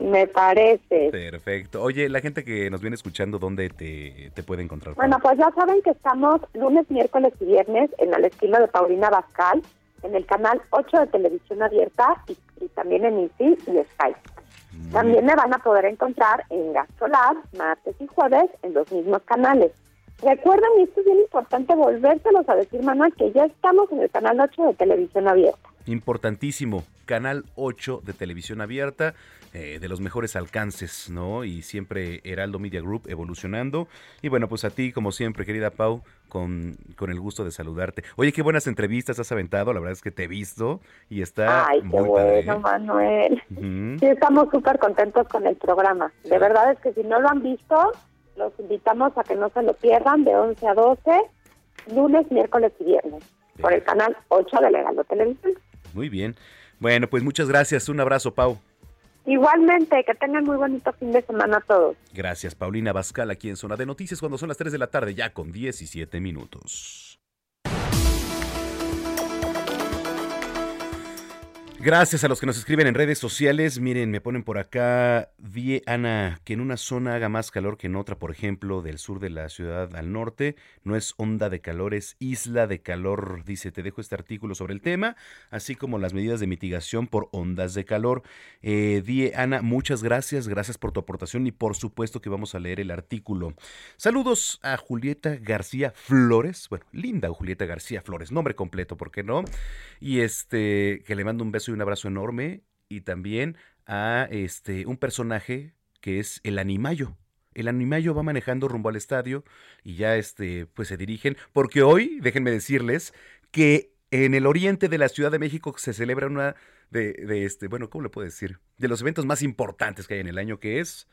Me parece. Perfecto. Oye, la gente que nos viene escuchando, ¿dónde te, te puede encontrar? Bueno, pues ya saben que estamos lunes, miércoles y viernes en el estilo de Paulina Bascal, en el canal 8 de Televisión Abierta y, y también en ICI y Sky. También me van a poder encontrar en Gasolar, martes y jueves, en los mismos canales. Recuerden, y esto es bien importante, volvérselos a decir, Manuel, que ya estamos en el canal 8 de Televisión Abierta. Importantísimo, Canal 8 de televisión abierta, eh, de los mejores alcances, ¿no? Y siempre Heraldo Media Group evolucionando. Y bueno, pues a ti, como siempre, querida Pau, con, con el gusto de saludarte. Oye, qué buenas entrevistas has aventado, la verdad es que te he visto y está Ay, qué muy padre. bueno, ¿eh? Manuel. Ujú. Sí, estamos súper contentos con el programa. De verdad es que si no lo han visto, los invitamos a que no se lo pierdan de 11 a 12, lunes, miércoles y viernes, por el canal 8 de Heraldo Televisión. Muy bien. Bueno, pues muchas gracias. Un abrazo, Pau. Igualmente, que tengan muy bonito fin de semana todos. Gracias, Paulina Bascal, aquí en Zona de Noticias, cuando son las 3 de la tarde, ya con 17 minutos. Gracias a los que nos escriben en redes sociales. Miren, me ponen por acá, Die Ana, que en una zona haga más calor que en otra, por ejemplo, del sur de la ciudad al norte. No es onda de calor, es isla de calor. Dice, te dejo este artículo sobre el tema, así como las medidas de mitigación por ondas de calor. Eh, Die Ana, muchas gracias. Gracias por tu aportación y por supuesto que vamos a leer el artículo. Saludos a Julieta García Flores. Bueno, linda Julieta García Flores, nombre completo, ¿por qué no? Y este, que le mando un beso un abrazo enorme y también a este un personaje que es el animayo. El animayo va manejando rumbo al estadio y ya este pues se dirigen porque hoy, déjenme decirles que en el oriente de la Ciudad de México se celebra una de, de este, bueno, ¿cómo le puedo decir? De los eventos más importantes que hay en el año que es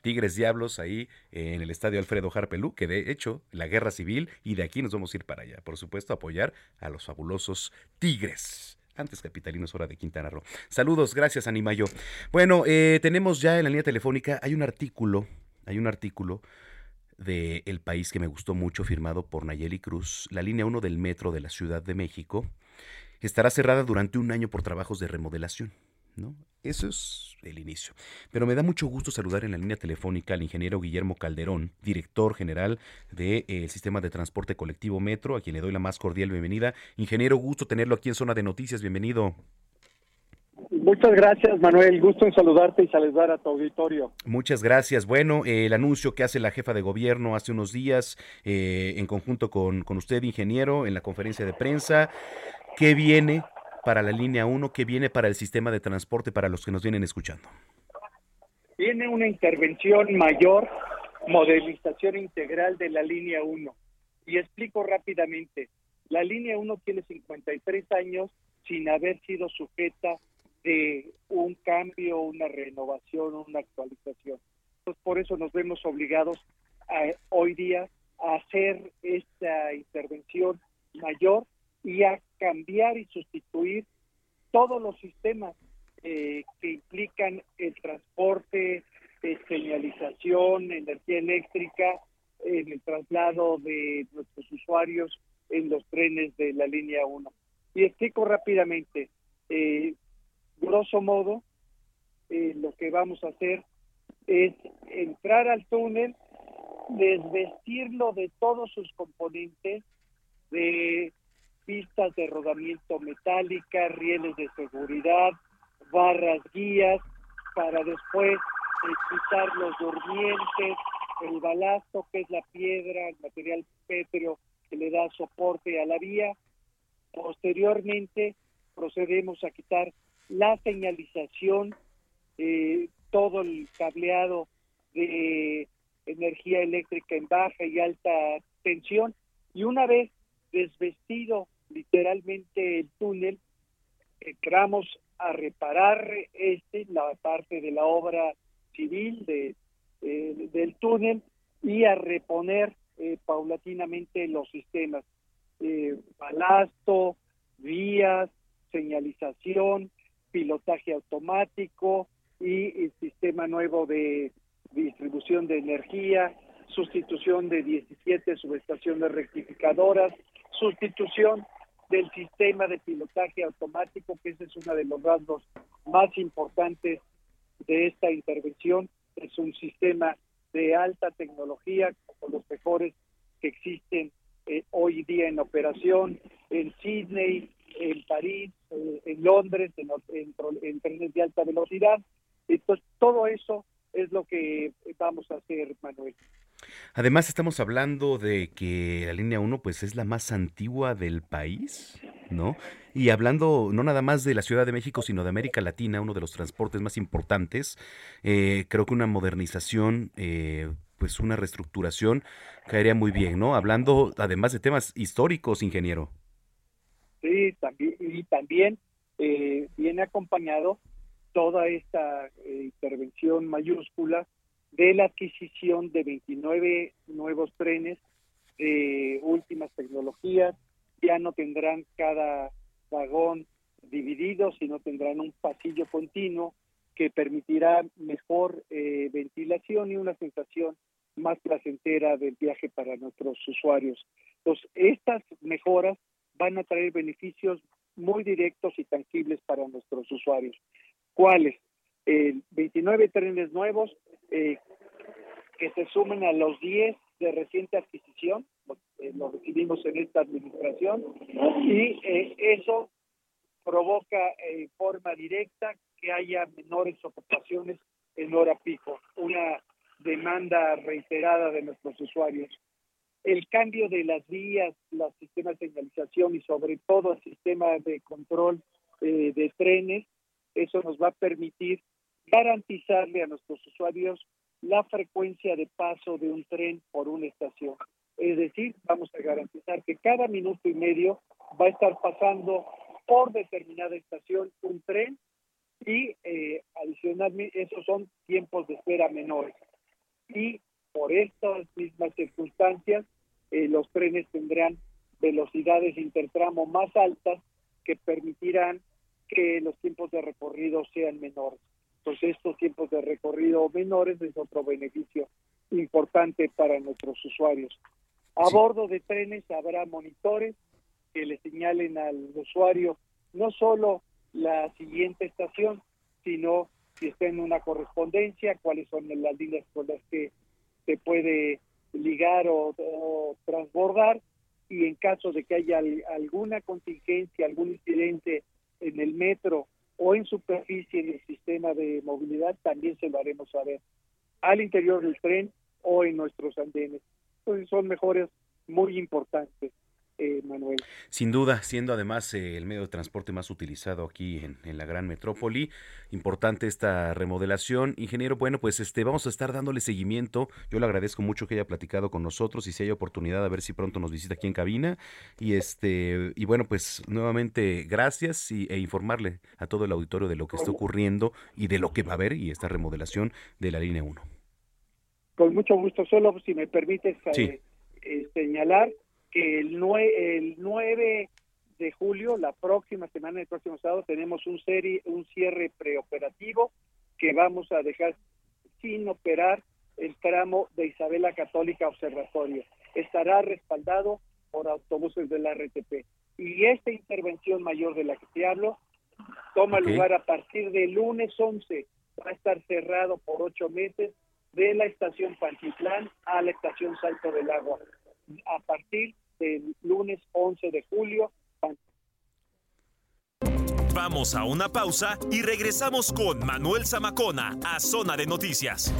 Tigres Diablos ahí en el estadio Alfredo Harpelú, que de hecho la guerra civil y de aquí nos vamos a ir para allá, por supuesto, a apoyar a los fabulosos Tigres antes capitalinos, hora de Quintana Roo. Saludos, gracias Animayo. Bueno, eh, tenemos ya en la línea telefónica, hay un artículo, hay un artículo de El País que me gustó mucho, firmado por Nayeli Cruz, la línea 1 del metro de la Ciudad de México, estará cerrada durante un año por trabajos de remodelación. ¿No? Eso es el inicio. Pero me da mucho gusto saludar en la línea telefónica al ingeniero Guillermo Calderón, director general del Sistema de Transporte Colectivo Metro, a quien le doy la más cordial bienvenida. Ingeniero, gusto tenerlo aquí en Zona de Noticias. Bienvenido. Muchas gracias, Manuel. Gusto en saludarte y saludar a tu auditorio. Muchas gracias. Bueno, eh, el anuncio que hace la jefa de gobierno hace unos días, eh, en conjunto con, con usted, ingeniero, en la conferencia de prensa, ¿qué viene para la línea 1? ¿Qué viene para el sistema de transporte para los que nos vienen escuchando? Viene una intervención mayor, modernización integral de la línea 1. Y explico rápidamente. La línea 1 tiene 53 años sin haber sido sujeta de un cambio, una renovación, una actualización. Entonces, por eso nos vemos obligados a, hoy día a hacer esta intervención mayor y a cambiar y sustituir todos los sistemas eh, que implican el transporte, eh, señalización, energía eléctrica, en el traslado de nuestros usuarios en los trenes de la línea 1. Y explico rápidamente, eh, grosso modo, eh, lo que vamos a hacer es entrar al túnel, desvestirlo de todos sus componentes, de pistas de rodamiento metálica, rieles de seguridad, barras guías, para después quitar los durmientes, el balasto que es la piedra, el material pétreo que le da soporte a la vía. Posteriormente procedemos a quitar la señalización, eh, todo el cableado de energía eléctrica en baja y alta tensión y una vez desvestido literalmente el túnel, entramos a reparar este, la parte de la obra civil de, eh, del túnel y a reponer eh, paulatinamente los sistemas, eh, balasto, vías, señalización, pilotaje automático y el sistema nuevo de distribución de energía, sustitución de 17 subestaciones rectificadoras, sustitución del sistema de pilotaje automático, que ese es uno de los rasgos más importantes de esta intervención. Es un sistema de alta tecnología, como los mejores que existen eh, hoy día en operación en Sydney, en París, eh, en Londres, en, en, en trenes de alta velocidad. Entonces, todo eso es lo que vamos a hacer, Manuel. Además estamos hablando de que la línea 1 pues es la más antigua del país, ¿no? Y hablando no nada más de la Ciudad de México, sino de América Latina, uno de los transportes más importantes, eh, creo que una modernización, eh, pues una reestructuración caería muy bien, ¿no? Hablando además de temas históricos, ingeniero. Sí, también, y también eh, viene acompañado toda esta intervención mayúscula de la adquisición de 29 nuevos trenes de últimas tecnologías. Ya no tendrán cada vagón dividido, sino tendrán un pasillo continuo que permitirá mejor eh, ventilación y una sensación más placentera del viaje para nuestros usuarios. Entonces, estas mejoras van a traer beneficios muy directos y tangibles para nuestros usuarios. ¿Cuáles? Eh, 29 trenes nuevos eh, que se sumen a los 10 de reciente adquisición, lo, eh, lo recibimos en esta administración, y eh, eso provoca en forma directa que haya menores ocupaciones en hora pico, una demanda reiterada de nuestros usuarios. El cambio de las vías, los sistemas de señalización y sobre todo el sistema de control eh, de trenes, eso nos va a permitir garantizarle a nuestros usuarios la frecuencia de paso de un tren por una estación. Es decir, vamos a garantizar que cada minuto y medio va a estar pasando por determinada estación un tren y eh, adicionalmente esos son tiempos de espera menores. Y por estas mismas circunstancias, eh, los trenes tendrán velocidades intertramo más altas que permitirán que los tiempos de recorrido sean menores. Entonces, estos tiempos de recorrido menores es otro beneficio importante para nuestros usuarios. A bordo de trenes habrá monitores que le señalen al usuario no solo la siguiente estación, sino si está en una correspondencia, cuáles son las líneas con las que se puede ligar o, o transbordar y en caso de que haya al- alguna contingencia, algún incidente en el metro o en superficie en el sistema de movilidad, también se lo haremos saber al interior del tren o en nuestros andenes. Entonces son mejoras muy importantes, eh, Manuel. Sin duda, siendo además eh, el medio de transporte más utilizado aquí en, en la gran metrópoli, importante esta remodelación. Ingeniero, bueno, pues este vamos a estar dándole seguimiento. Yo le agradezco mucho que haya platicado con nosotros y si hay oportunidad a ver si pronto nos visita aquí en cabina. Y este, y bueno, pues nuevamente gracias y, e informarle a todo el auditorio de lo que está ocurriendo y de lo que va a haber y esta remodelación de la línea 1. Con mucho gusto, solo si me permites Sí. eh, señalar que el, nue- el 9 de julio, la próxima semana, el próximo sábado, tenemos un, serie, un cierre preoperativo que vamos a dejar sin operar el tramo de Isabela Católica Observatorio. Estará respaldado por autobuses de la RTP. Y esta intervención mayor de la que te hablo toma lugar a partir del lunes 11. Va a estar cerrado por ocho meses de la estación Pantitlán a la estación Salto del Agua. A partir del lunes 11 de julio, Vamos a una pausa y regresamos con Manuel Zamacona a Zona de Noticias.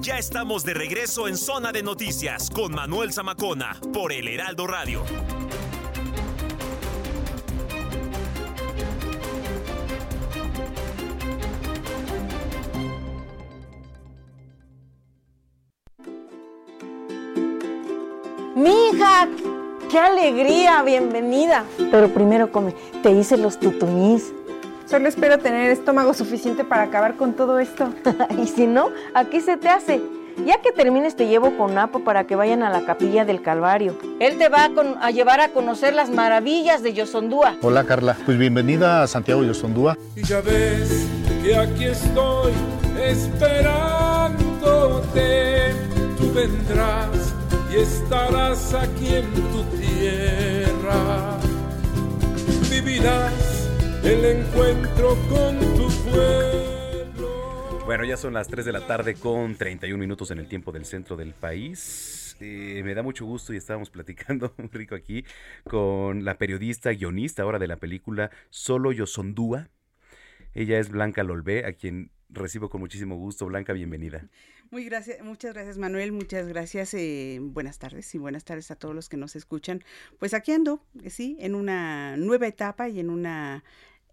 Ya estamos de regreso en Zona de Noticias con Manuel Zamacona por El Heraldo Radio. Qué alegría, bienvenida. Pero primero come, te hice los tutuñís. Solo espero tener estómago suficiente para acabar con todo esto. y si no, aquí se te hace. Ya que termines te llevo con Napo para que vayan a la capilla del Calvario. Él te va a, con- a llevar a conocer las maravillas de Yosondúa. Hola Carla, pues bienvenida a Santiago Yosondúa. Y ya ves que aquí estoy esperándote. Tú vendrás estarás aquí en tu tierra. Vivirás el encuentro con tu pueblo. Bueno, ya son las 3 de la tarde con 31 minutos en el tiempo del centro del país. Eh, me da mucho gusto y estábamos platicando muy rico aquí con la periodista guionista ahora de la película Solo Yosondúa. Ella es Blanca Lolvé, a quien recibo con muchísimo gusto. Blanca, bienvenida. Muy gracias, muchas gracias Manuel, muchas gracias, eh, buenas tardes y buenas tardes a todos los que nos escuchan. Pues aquí ando, eh, sí, en una nueva etapa y en una,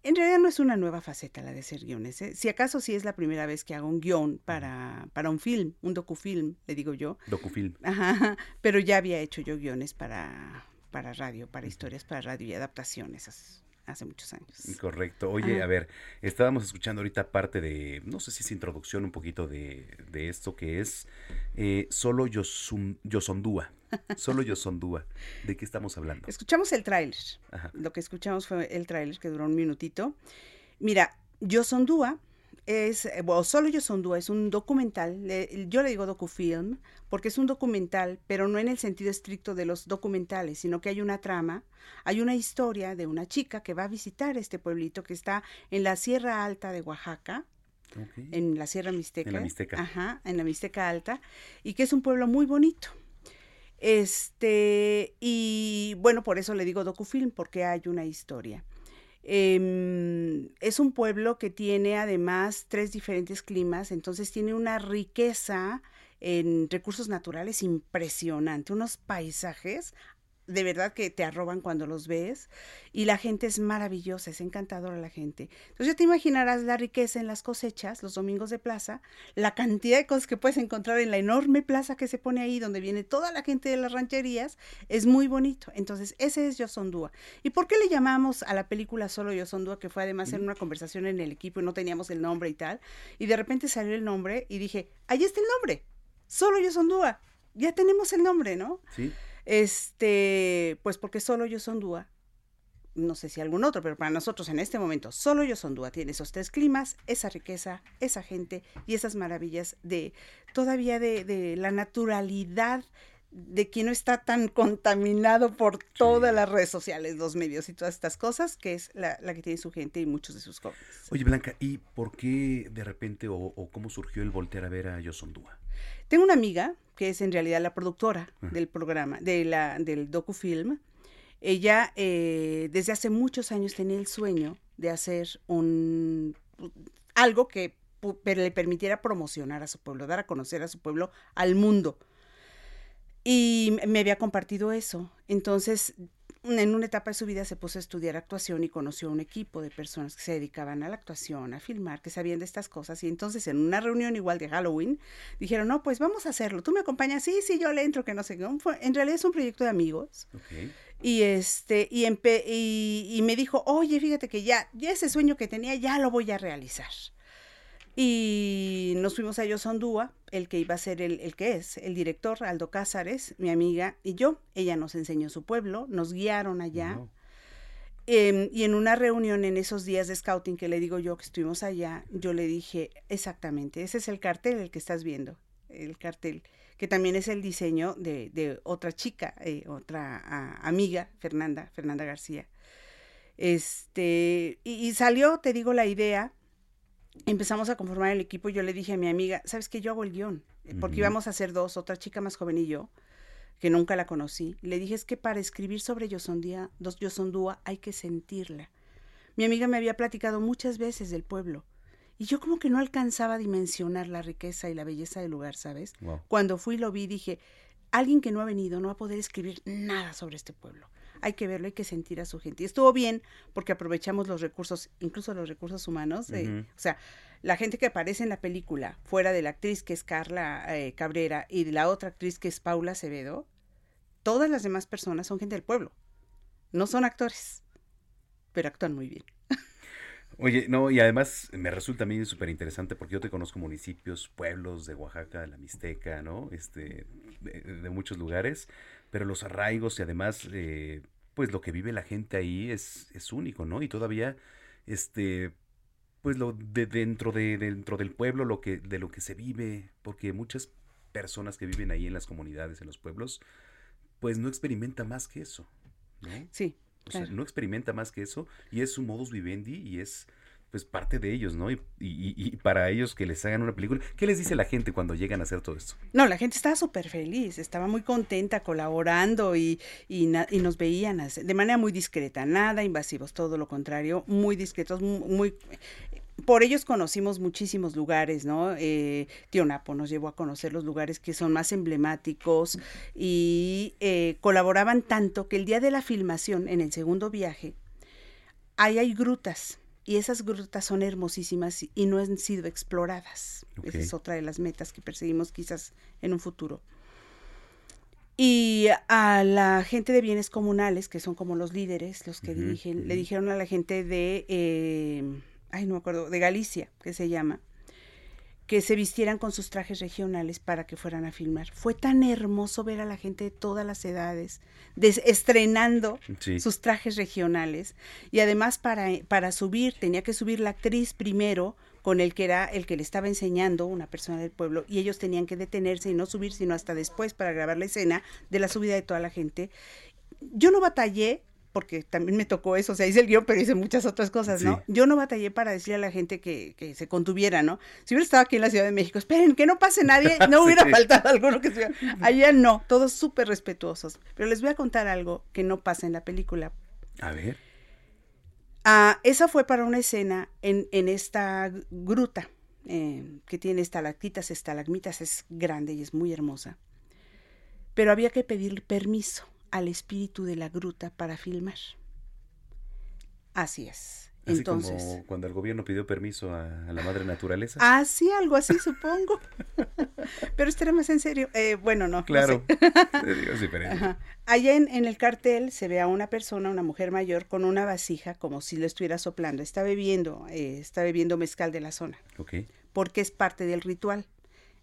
en realidad no es una nueva faceta la de ser guiones, ¿eh? si acaso sí es la primera vez que hago un guion para, para un film, un docufilm, le digo yo. Docufilm. Ajá, pero ya había hecho yo guiones para, para radio, para historias para radio y adaptaciones hace, muchos años. Correcto. Oye, Ajá. a ver, estábamos escuchando ahorita parte de, no sé si es introducción un poquito de, de esto que es eh, Solo Yosun- Yosondúa. Solo Yosondúa. ¿De qué estamos hablando? Escuchamos el tráiler. Lo que escuchamos fue el tráiler que duró un minutito. Mira, Yosondúa es, eh, bueno, Solo Yo Sondúa es un documental, le- yo le digo docufilm, porque es un documental, pero no en el sentido estricto de los documentales, sino que hay una trama, hay una historia de una chica que va a visitar este pueblito que está en la Sierra Alta de Oaxaca, en la Sierra Mixteca. En la Mixteca. Ajá, en la Mixteca Alta, y que es un pueblo muy bonito. Este, y bueno, por eso le digo docufilm, porque hay una historia. Em, es un pueblo que tiene además tres diferentes climas, entonces tiene una riqueza en recursos naturales impresionante, unos paisajes de verdad que te arroban cuando los ves y la gente es maravillosa, es encantadora la gente. Entonces ya te imaginarás la riqueza en las cosechas, los domingos de plaza, la cantidad de cosas que puedes encontrar en la enorme plaza que se pone ahí donde viene toda la gente de las rancherías, es muy bonito. Entonces ese es Yosondúa. ¿Y por qué le llamamos a la película solo Yosondúa? Que fue además en una conversación en el equipo y no teníamos el nombre y tal. Y de repente salió el nombre y dije, ahí está el nombre, solo Yosondúa. Ya tenemos el nombre, ¿no? Sí. Este, pues porque solo Yosondúa, no sé si algún otro, pero para nosotros en este momento, solo Yosondúa tiene esos tres climas, esa riqueza, esa gente y esas maravillas de todavía de, de la naturalidad de que no está tan contaminado por todas las redes sociales, los medios y todas estas cosas, que es la, la que tiene su gente y muchos de sus jóvenes. Oye, Blanca, ¿y por qué de repente o, o cómo surgió el voltear a ver a Yosondúa? Tengo una amiga que es en realidad la productora del programa, de la, del docufilm. Ella eh, desde hace muchos años tenía el sueño de hacer un algo que le permitiera promocionar a su pueblo, dar a conocer a su pueblo al mundo. Y me había compartido eso. Entonces, en una etapa de su vida se puso a estudiar actuación y conoció a un equipo de personas que se dedicaban a la actuación, a filmar, que sabían de estas cosas. Y entonces, en una reunión igual de Halloween, dijeron, no, pues vamos a hacerlo. ¿Tú me acompañas? Sí, sí, yo le entro, que no sé En realidad es un proyecto de amigos. Y este, y, empe- y, y me dijo, oye, fíjate que ya, ya ese sueño que tenía, ya lo voy a realizar. Y nos fuimos a Yosondúa, el que iba a ser el, el que es, el director, Aldo Cázares, mi amiga y yo. Ella nos enseñó su pueblo, nos guiaron allá. Em, y en una reunión en esos días de scouting que le digo yo que estuvimos allá, yo le dije exactamente, ese es el cartel el que estás viendo, el cartel, que también es el diseño de, de otra chica, eh, otra ah, amiga, Fernanda, Fernanda García. Este, y, y salió, te digo, la idea, empezamos a conformar el equipo, yo le dije a mi amiga, ¿sabes qué? Yo hago el guion, eh, porque íbamos a hacer dos, otra chica más joven y yo, que nunca la conocí. Le dije, es que para escribir sobre Yosondía, dos Yosondúa hay que sentirla. Mi amiga me había platicado muchas veces del pueblo, y yo como que no alcanzaba a dimensionar la riqueza y la belleza del lugar, ¿sabes? Wow. Cuando fui y lo vi, dije, alguien que no ha venido no va a poder escribir nada sobre este pueblo. Hay que verlo, hay que sentir a su gente. Y estuvo bien porque aprovechamos los recursos, incluso los recursos humanos. de- Ujú. O sea, la gente que aparece en la película, fuera de la actriz que es Carla eh, Cabrera y de la otra actriz que es Paula Acevedo, todas las demás personas son gente del pueblo. No son actores, pero actúan muy bien. Oye, no, y además me resulta a mí súper interesante porque yo te conozco municipios, pueblos de Oaxaca, de la Mixteca, ¿no? Este, de, de muchos lugares, pero los arraigos y además, eh, pues lo que vive la gente ahí es, es único, ¿no? Y todavía, este, pues lo de dentro de dentro del pueblo, lo que de lo que se vive, porque muchas personas que viven ahí en las comunidades, en los pueblos, pues no experimenta más que eso, ¿no? Sí. O sea, no experimenta más que eso y es su modus vivendi y es pues parte de ellos, ¿no? Y, y- y para ellos que les hagan una película, ¿qué les dice la gente cuando llegan a hacer todo esto? No, la gente estaba súper feliz, estaba muy contenta colaborando y, y, nos veían de manera muy discreta, nada invasivos, todo lo contrario, muy discretos, mu- muy... Por ellos conocimos muchísimos lugares, ¿no? Eh, Tío Napo nos llevó a conocer los lugares que son más emblemáticos y eh, colaboraban tanto que el día de la filmación, en el segundo viaje, ahí hay grutas y esas grutas son hermosísimas y no han sido exploradas. Esa es otra de las metas que perseguimos quizás en un futuro. Y a la gente de bienes comunales, que son como los líderes, los que dirigen, le dijeron a la gente de, eh, ay, no me acuerdo, de Galicia, que se llama, que se vistieran con sus trajes regionales para que fueran a filmar. Fue tan hermoso ver a la gente de todas las edades des- estrenando Sí. sus trajes regionales y además para, para subir tenía que subir la actriz primero con el que era el que le estaba enseñando una persona del pueblo y ellos tenían que detenerse y no subir sino hasta después para grabar la escena de la subida de toda la gente. Yo no batallé porque también me tocó eso, o sea, hice el guion, pero hice muchas otras cosas, ¿no? Sí. Yo no batallé para decirle a la gente que, que se contuviera, ¿no? Si hubiera estado aquí en la Ciudad de México, esperen, que no pase nadie, no hubiera Sí. faltado alguno que estuviera. Allá no, todos súper respetuosos. Pero les voy a contar algo que no pasa en la película. A ver. Ah, esa fue para una escena en, en esta gruta eh, que tiene estalactitas, estalagmitas, es grande y es muy hermosa. Pero había que pedir permiso al espíritu de la gruta para filmar. Así es. Así Entonces, como cuando el gobierno pidió permiso a, a la madre naturaleza. así, algo así, supongo. Pero era más en serio. Eh, bueno, no. no claro. sé. Te digo, es diferente. Ajá. Allá en, en el cartel se ve a una persona, una mujer mayor, con una vasija como si lo estuviera soplando. Está bebiendo, eh, está bebiendo mezcal de la zona, Ok. porque es parte del ritual.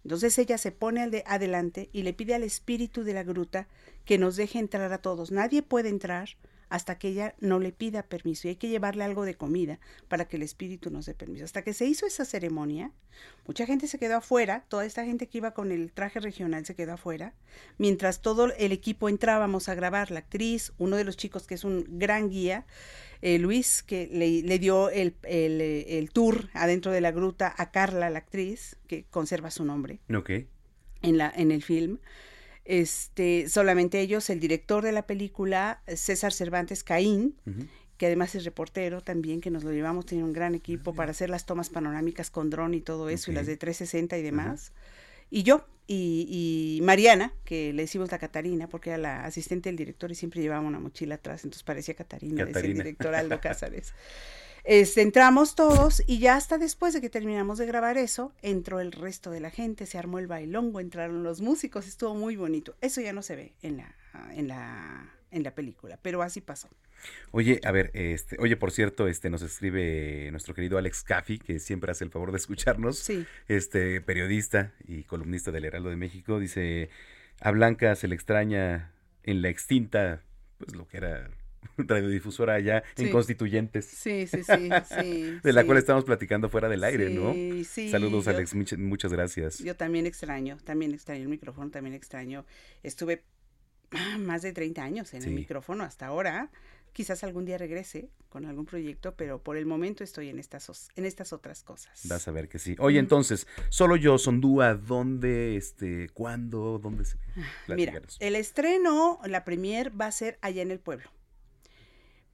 Entonces ella se pone al de- adelante y le pide al espíritu de la gruta que nos deje entrar a todos. Nadie puede entrar hasta que ella no le pida permiso y hay que llevarle algo de comida para que el espíritu nos dé permiso. Hasta que se hizo esa ceremonia, mucha gente se quedó afuera, toda esta gente que iba con el traje regional se quedó afuera, mientras todo el equipo entrábamos a grabar, la actriz, uno de los chicos que es un gran guía, eh, Luis, que le, le dio el, el, eh, el tour adentro de la gruta a Carla, la actriz, que conserva su nombre Ok. en, la, en el film. Este, solamente ellos, el director de la película, César Cervantes Caín, que además es reportero también, que nos lo llevamos, tiene un gran equipo para hacer las tomas panorámicas con dron y todo eso, y las de 360 y demás. Y yo, y, y Mariana, que le decimos la Catarina, porque era la asistente del director y siempre llevaba una mochila atrás, entonces parecía Catarina, decía el Catarina. director Aldo Cázares. Este, entramos todos y ya hasta después de que terminamos de grabar eso, entró el resto de la gente, se armó el bailongo, entraron los músicos, estuvo muy bonito. Eso ya no se ve en la, en la, en la película, pero así pasó. Oye, a ver, este, oye, por cierto, este nos escribe nuestro querido Alex Caffi, que siempre hace el favor de escucharnos. Sí. Este, periodista y columnista del Heraldo de México, dice, a Blanca se le extraña en la extinta, pues lo que era radiodifusora allá en Sí. Constituyentes. Sí, sí, sí, sí, de la cual estamos platicando fuera del aire, ¿no? Sí, sí, Saludos, yo- Alex, much- muchas gracias. Yo también extraño, también extraño el micrófono, también extraño. Estuve ah, más de 30 años en el micrófono hasta ahora. Quizás algún día regrese con algún proyecto, pero por el momento estoy en estas, en estas otras cosas. Vas a ver que sí. Oye, entonces, solo yo, Sondúa, ¿dónde, este, cuándo, dónde se ve? Mira, el estreno, la premier va a ser allá en el pueblo.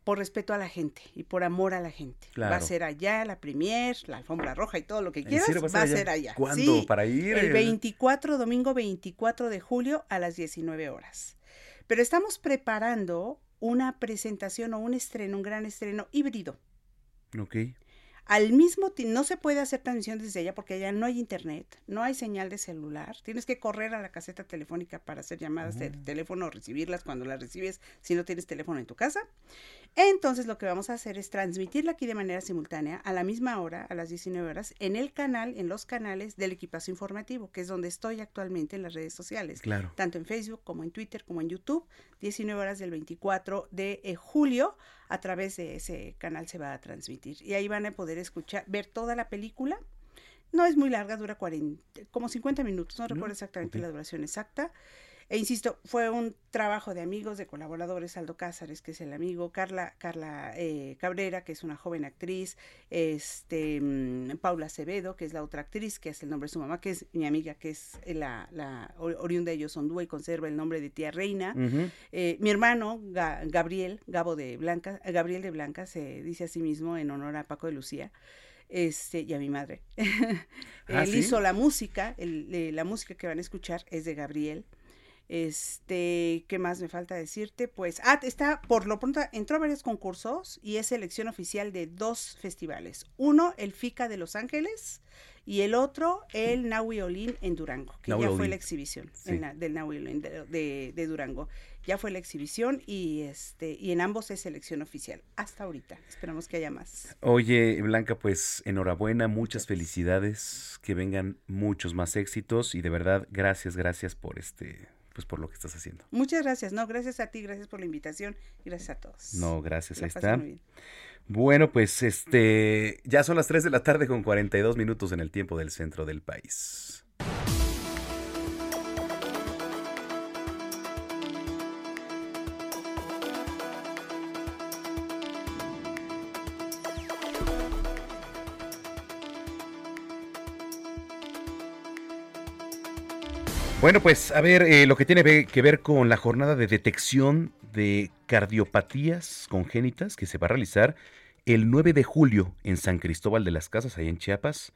Por respeto a la gente y por amor a la gente. Va a ser allá la premier, la alfombra roja y todo lo que ¿En quieras. serio Va a ser allá. ¿Cuándo? Sí, ¿Para ir? El 24, domingo 24 de julio a las 19 horas. Pero estamos preparando una presentación o un estreno, un gran estreno híbrido. Ok. Al mismo tiempo, no se puede hacer transmisión desde allá porque allá no hay internet, no hay señal de celular. Tienes que correr a la caseta telefónica para hacer llamadas de teléfono o recibirlas cuando las recibes si no tienes teléfono en tu casa. Entonces lo que vamos a hacer es transmitirla aquí de manera simultánea a la misma hora, a las 19 horas, en el canal, en los canales del equipazo informativo, que es donde estoy actualmente en las redes sociales. Claro. Tanto en Facebook como en Twitter como en YouTube. 19 horas del 24 de eh, julio. A través de ese canal se va a transmitir. Y ahí van a poder escuchar, ver toda la película. No es muy larga, dura 40, como 50 minutos, no recuerdo exactamente la duración exacta. E insisto, fue un trabajo de amigos, de colaboradores, Aldo Cázares, que es el amigo, Carla, Carla eh, Cabrera, que es una joven actriz, este, mm, Paula Acevedo, que es la otra actriz, que es el nombre de su mamá, que es mi amiga, que es la, la or- oriunda de Yosondúa y conserva el nombre de tía Reina. Eh, mi hermano, Ga- Gabriel, Gabo de Blanca, Gabriel de Blanca, se dice a sí mismo en honor a Paco de Lucía, este, y a mi madre. Ah, Él ¿sí? hizo la música, el- eh, la música que van a escuchar es de Gabriel. Este, ¿qué más me falta decirte? Pues, ah, está, por lo pronto, entró a varios concursos y es selección oficial de dos festivales. Uno, el FICA de Los Ángeles y el otro, el Nahui Olin en Durango, que ya fue la exhibición Sí. en la- del Nahui Olin de, de- de Durango. Ya fue la exhibición y este y en ambos es selección oficial. Hasta ahorita. Esperamos que haya más. Oye, Blanca, pues enhorabuena, muchas felicidades, que vengan muchos más éxitos y de verdad, gracias, gracias por este, pues por lo que estás haciendo. Muchas gracias. No, gracias a ti, gracias por la invitación y gracias a todos. No, gracias, La ahí está. muy bien. Bueno, pues este ya son las 3 de la tarde con 42 minutos en el tiempo del centro del país. Bueno, pues a ver, eh, lo que tiene que ver con la jornada de detección de cardiopatías congénitas que se va a realizar el 9 de julio en San Cristóbal de las Casas, ahí en Chiapas.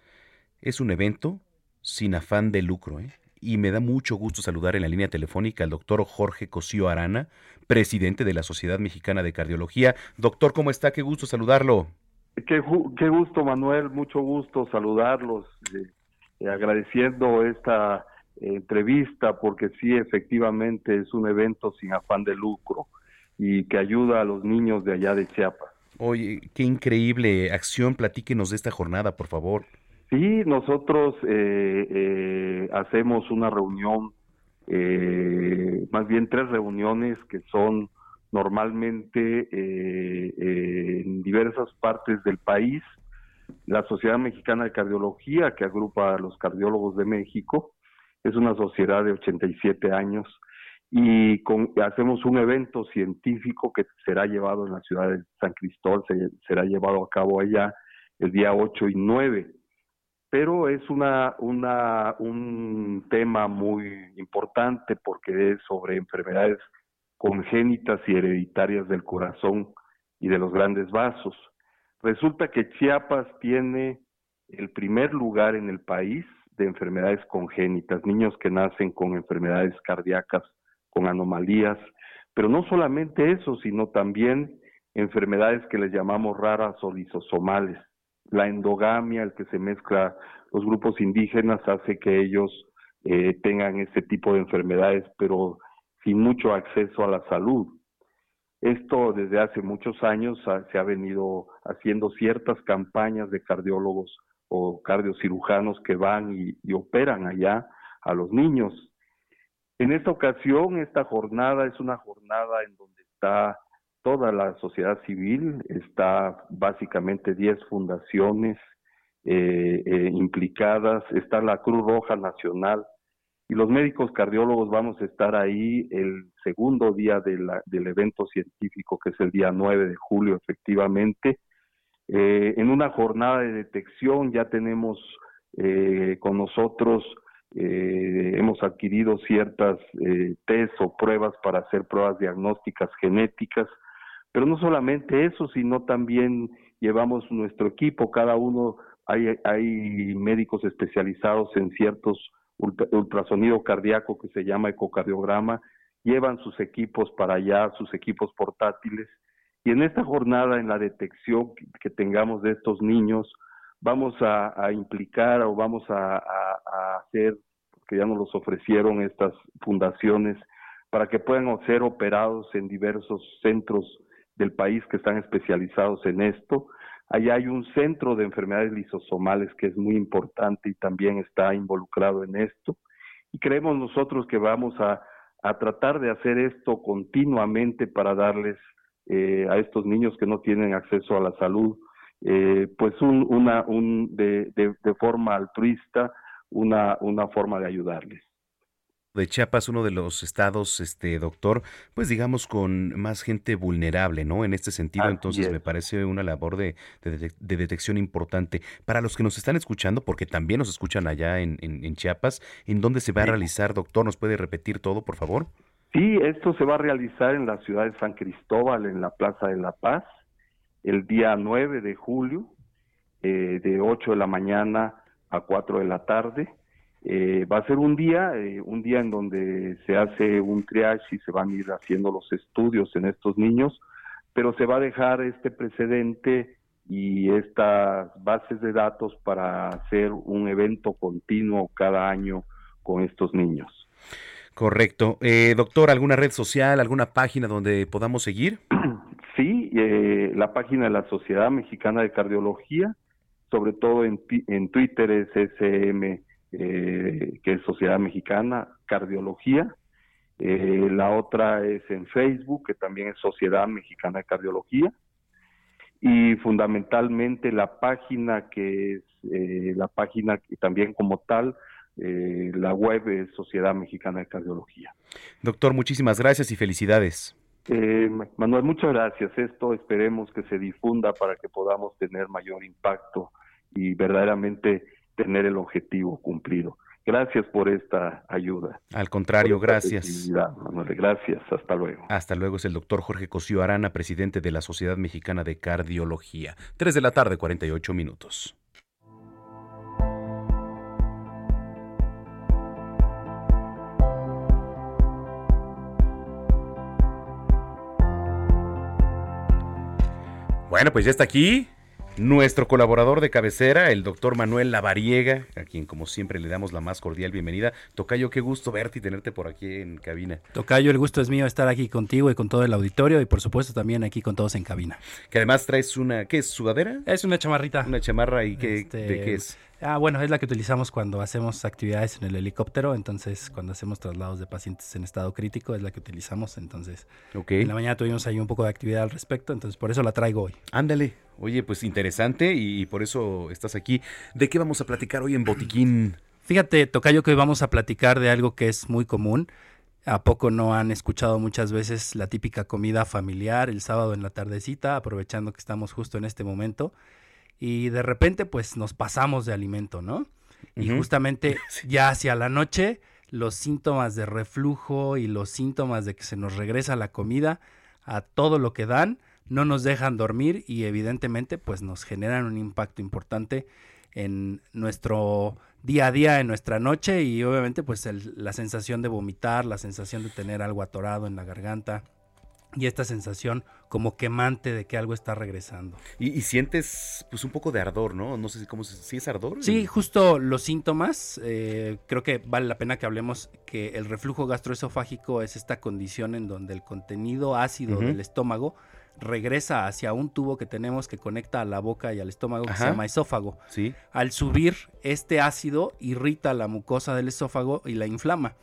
Es un evento sin afán de lucro, ¿eh? Y me da mucho gusto saludar en la línea telefónica al doctor Jorge Cosío Arana, presidente de la Sociedad Mexicana de Cardiología. Doctor, ¿cómo está? Qué gusto saludarlo. Qué, qué gusto, Manuel, mucho gusto saludarlos, eh, agradeciendo esta entrevista porque sí efectivamente es un evento sin afán de lucro y que ayuda a los niños de allá de Chiapas. Oye, qué increíble acción, platíquenos de esta jornada, por favor. Sí, nosotros eh, eh, hacemos una reunión, eh, más bien tres reuniones que son normalmente en diversas partes del país. La Sociedad Mexicana de Cardiología, que agrupa a los cardiólogos de México, es una sociedad de 87 años y hacemos un evento científico que será llevado en la ciudad de San Cristóbal, será llevado a cabo allá el día 8 y 9. Pero es una, una, un tema muy importante porque es sobre enfermedades congénitas y hereditarias del corazón y de los grandes vasos. Resulta que Chiapas tiene el primer lugar en el país de enfermedades congénitas, niños que nacen con enfermedades cardíacas, con anomalías, pero no solamente eso, sino también enfermedades que les llamamos raras o lisosomales. La endogamia, el que se mezcla los grupos indígenas, hace que ellos eh, tengan ese tipo de enfermedades, pero sin mucho acceso a la salud. Esto desde hace muchos años se ha venido haciendo ciertas campañas de cardiólogos o cardiocirujanos que van y, operan allá a los niños. En esta ocasión, esta jornada es una jornada en donde está toda la sociedad civil, está básicamente 10 fundaciones eh, eh, implicadas, está la Cruz Roja Nacional y los médicos cardiólogos vamos a estar ahí el segundo día del evento científico, que es el día 9 de julio, efectivamente, eh, en una jornada de detección ya tenemos eh, con nosotros, eh, hemos adquirido ciertas test o pruebas para hacer pruebas diagnósticas genéticas, pero no solamente eso, sino también llevamos nuestro equipo, cada uno, hay, hay médicos especializados en ciertos ultrasonido cardíaco que se llama ecocardiograma, llevan sus equipos para allá, sus equipos portátiles, y en esta jornada, en la detección que, tengamos de estos niños, vamos a, implicar o vamos a, hacer, que ya nos los ofrecieron estas fundaciones, para que puedan ser operados en diversos centros del país que están especializados en esto. Allá hay un centro de enfermedades lisosomales que es muy importante y también está involucrado en esto. Y creemos nosotros que vamos a tratar de hacer esto continuamente para darles eh, a estos niños que no tienen acceso a la salud, eh, pues un, una, un, de, de, forma altruista, una, una forma de ayudarles de Chiapas, uno de los estados, este doctor, pues digamos con más gente vulnerable, ¿no? En este sentido, entonces me parece una labor de, de, detección importante. Para los que nos están escuchando, porque también nos escuchan allá en, en, Chiapas, ¿en dónde se va a realizar, doctor? ¿Nos puede repetir todo, por favor? Sí, esto se va a realizar en la ciudad de San Cristóbal, en la Plaza de la Paz, el día 9 de julio, eh, de 8 de la mañana a 4 de la tarde. Eh, va a ser un día, eh, un día en donde se hace un triage y se van a ir haciendo los estudios en estos niños, pero se va a dejar este precedente y estas bases de datos para hacer un evento continuo cada año con estos niños. Correcto. Eh, doctor, ¿alguna red social, alguna página donde podamos seguir? Sí, eh, la página de la Sociedad Mexicana de Cardiología, sobre todo en, en Twitter es SM, eh, que es Sociedad Mexicana Cardiología. la otra es en Facebook, que también es Sociedad Mexicana de Cardiología. y fundamentalmente la página que es eh, la página que también como tal eh, la web es Sociedad Mexicana de Cardiología. Doctor, muchísimas gracias y felicidades. Eh, Manuel, muchas gracias. Esto esperemos que se difunda para que podamos tener mayor impacto y verdaderamente tener el objetivo cumplido. Gracias por esta ayuda. Al contrario, gracias. Manuel, gracias. Hasta luego. Hasta luego es el doctor Jorge Cosío Arana, presidente de la Sociedad Mexicana de Cardiología. 3 de la tarde, 48 minutos. Bueno, pues ya está aquí nuestro colaborador de cabecera, el doctor Manuel Lavariega, a quien como siempre le damos la más cordial bienvenida. Tocayo, qué gusto verte y tenerte por aquí en cabina. Tocayo, el gusto es mío estar aquí contigo y con todo el auditorio y por supuesto también aquí con todos en cabina. Que además traes una, ¿qué es? ¿Sudadera? Es una chamarrita. Una chamarra y qué, Este, ¿de qué es? Ah, bueno, es la que utilizamos cuando hacemos actividades en el helicóptero, entonces cuando hacemos traslados de pacientes en estado crítico es la que utilizamos, entonces en la mañana tuvimos ahí un poco de actividad al respecto, entonces por eso la traigo hoy. Ándale. Oye, pues interesante y por eso estás aquí. ¿De qué vamos a platicar hoy en Botiquín? Fíjate, Tocayo, que hoy vamos a platicar de algo que es muy común. ¿A poco no han escuchado muchas veces la típica comida familiar el sábado en la tardecita, aprovechando que estamos justo en este momento? Y de repente, pues nos pasamos de alimento, ¿no? Y justamente ya hacia la noche, los síntomas de reflujo y los síntomas de que se nos regresa la comida a todo lo que dan, no nos dejan dormir y evidentemente pues nos generan un impacto importante en nuestro día a día, en nuestra noche y obviamente pues el- la sensación de vomitar, la sensación de tener algo atorado en la garganta y esta sensación como quemante de que algo está regresando. Y, y sientes pues un poco de ardor, ¿no? No sé si cómo se- si es ardor. Sí, justo los síntomas, eh, creo que vale la pena que hablemos que el reflujo gastroesofágico es esta condición en donde el contenido ácido del estómago regresa hacia un tubo que tenemos que conecta a la boca y al estómago que se llama esófago. Sí. Al subir, este ácido irrita la mucosa del esófago y la inflama.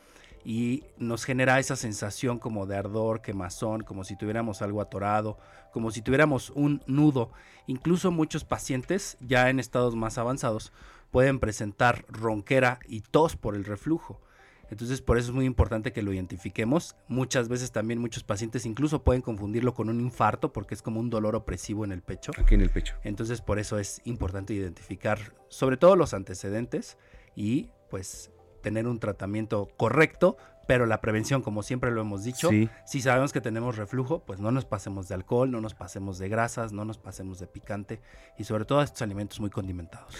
Y nos genera esa sensación como de ardor, quemazón, como si tuviéramos algo atorado, como si tuviéramos un nudo. Incluso muchos pacientes, ya en estados más avanzados, pueden presentar ronquera y tos por el reflujo. Entonces, por eso es muy importante que lo identifiquemos. Muchas veces también muchos pacientes incluso pueden confundirlo con un infarto porque es como un dolor opresivo en el pecho. Aquí en el pecho. Entonces, por eso es importante identificar sobre todo los antecedentes y pues tener un tratamiento correcto, pero la prevención, como siempre lo hemos dicho, Sí. si sabemos que tenemos reflujo, pues no nos pasemos de alcohol, no nos pasemos de grasas, no nos pasemos de picante y sobre todo estos alimentos muy condimentados.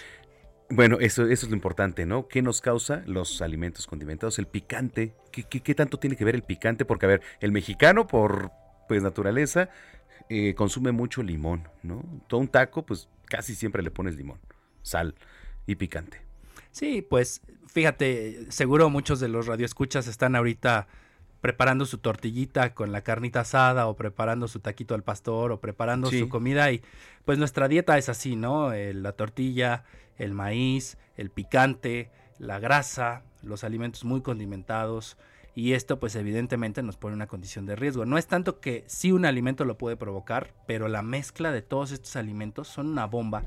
Bueno, eso, eso es lo importante, ¿no? ¿Qué nos causa los alimentos condimentados? El picante. ¿Qué, qué, qué tanto tiene que ver el picante? Porque, a ver, el mexicano, por pues naturaleza, eh, consume mucho limón, ¿no? Todo un taco, pues casi siempre le pones limón, sal y picante. Sí, pues fíjate, seguro muchos de los radioescuchas están ahorita preparando su tortillita con la carnita asada o preparando su taquito al pastor o preparando Sí. su comida y pues nuestra dieta es así, ¿no? Eh, la tortilla, el maíz, el picante, la grasa, los alimentos muy condimentados y esto pues evidentemente nos pone una condición de riesgo. No es tanto que sí un alimento lo puede provocar, pero la mezcla de todos estos alimentos son una bomba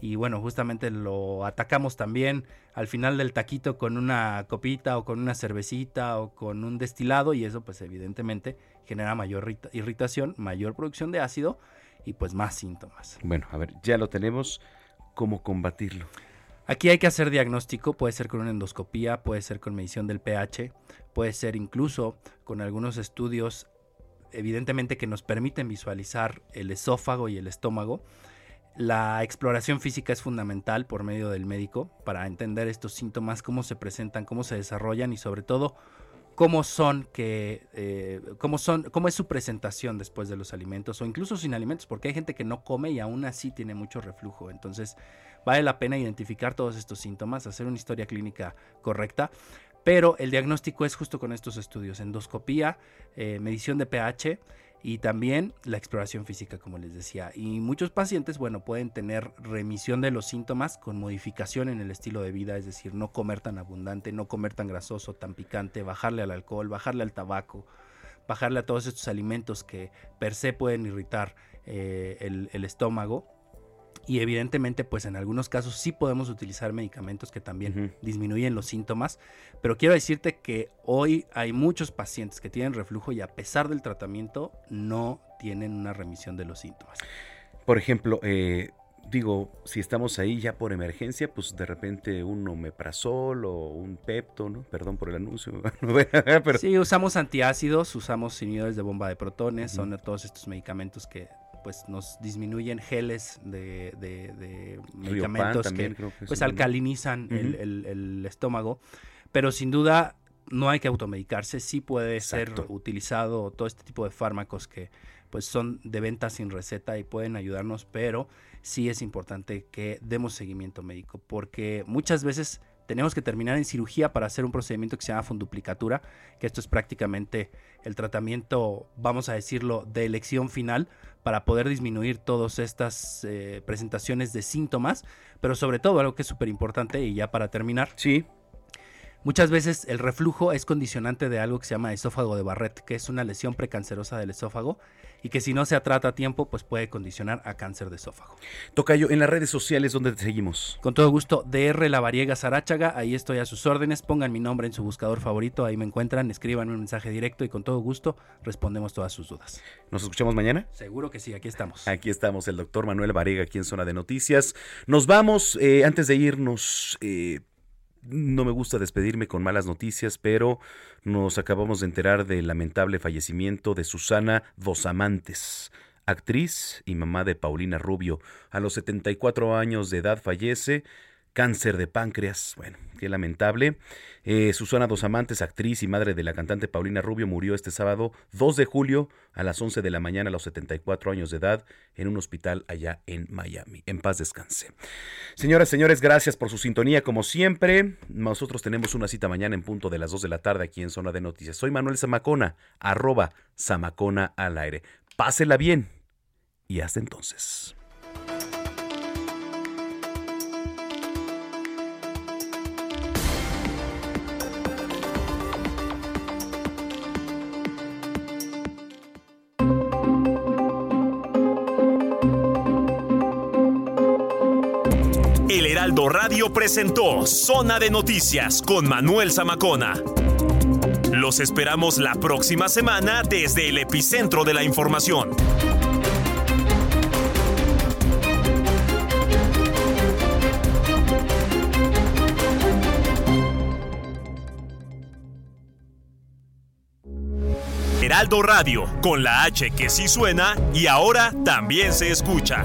y bueno, justamente lo atacamos también al final del taquito con una copita o con una cervecita o con un destilado y eso pues evidentemente genera mayor irrita- irritación, mayor producción de ácido y pues más síntomas. Bueno, a ver, ya lo tenemos. ¿Cómo combatirlo? Aquí hay que hacer diagnóstico, puede ser con una endoscopía, puede ser con medición del pH, puede ser incluso con algunos estudios evidentemente que nos permiten visualizar el esófago y el estómago. La exploración física es fundamental por medio del médico para entender estos síntomas, cómo se presentan, cómo se desarrollan y sobre todo cómo son que eh, cómo son cómo es su presentación después de los alimentos o incluso sin alimentos porque hay gente que no come y aún así tiene mucho reflujo. Entonces vale la pena identificar todos estos síntomas hacer una historia clínica correcta pero el diagnóstico es justo con estos estudios endoscopía eh, medición de pH y también la exploración física, como les decía. Y muchos pacientes, bueno, pueden tener remisión de los síntomas con modificación en el estilo de vida, es decir, no comer tan abundante, no comer tan grasoso, tan picante, bajarle al alcohol, bajarle al tabaco, bajarle a todos estos alimentos que per se pueden irritar eh, el, el estómago y evidentemente pues en algunos casos sí podemos utilizar medicamentos que también disminuyen los síntomas, pero quiero decirte que hoy hay muchos pacientes que tienen reflujo y a pesar del tratamiento no tienen una remisión de los síntomas. Por ejemplo, eh, digo, si estamos ahí ya por emergencia, pues de repente un omeprazol o un pepto, ¿no? Perdón por el anuncio. Pero... Sí, usamos antiácidos, usamos inhibidores de bomba de protones, son todos estos medicamentos que pues nos disminuyen geles de, de, medicamentos que, pues alcalinizan el, el, estómago, pero sin duda no hay que automedicarse, sí puede ser utilizado todo este tipo de fármacos que pues son de venta sin receta y pueden ayudarnos, pero sí es importante que demos seguimiento médico, porque muchas veces tenemos que terminar en cirugía para hacer un procedimiento que se llama funduplicatura, que esto es prácticamente el tratamiento, vamos a decirlo, de elección final para poder disminuir todas estas eh, presentaciones de síntomas, pero sobre todo algo que es súper importante y ya para terminar. Sí. Muchas veces el reflujo es condicionante de algo que se llama esófago de Barrett, que es una lesión precancerosa del esófago y que si no se trata a tiempo, pues puede condicionar a cáncer de esófago. Tocayo, en las redes sociales, ¿dónde te seguimos? Con todo gusto, DR La Variega Sarachaga, ahí estoy a sus órdenes, pongan mi nombre en su buscador favorito, ahí me encuentran, escriban un mensaje directo y con todo gusto respondemos todas sus dudas. ¿Nos escuchamos mañana? Seguro que sí, aquí estamos. Aquí estamos, el doctor Manuel Variega, aquí en Zona de Noticias. Nos vamos, eh, antes de irnos... Eh, no me gusta despedirme con malas noticias, pero nos acabamos de enterar del lamentable fallecimiento de Susana Dos Amantes, actriz y mamá de Paulina Rubio. A los 74 años de edad fallece cáncer de páncreas. Bueno, qué lamentable. Eh, Susana Dos Amantes, actriz y madre de la cantante Paulina Rubio, murió este sábado 2 de julio a las 11 de la mañana a los 74 años de edad en un hospital allá en Miami. En paz descanse. Señoras, señores, gracias por su sintonía como siempre. Nosotros tenemos una cita mañana en punto de las 2 de la tarde aquí en Zona de Noticias. Soy Manuel Zamacona, arroba Zamacona al aire. Pásela bien y hasta entonces. Presentó Zona de Noticias con Manuel Zamacona. Los esperamos la próxima semana desde el epicentro de la información. Heraldo Radio, con la H que sí suena y ahora también se escucha.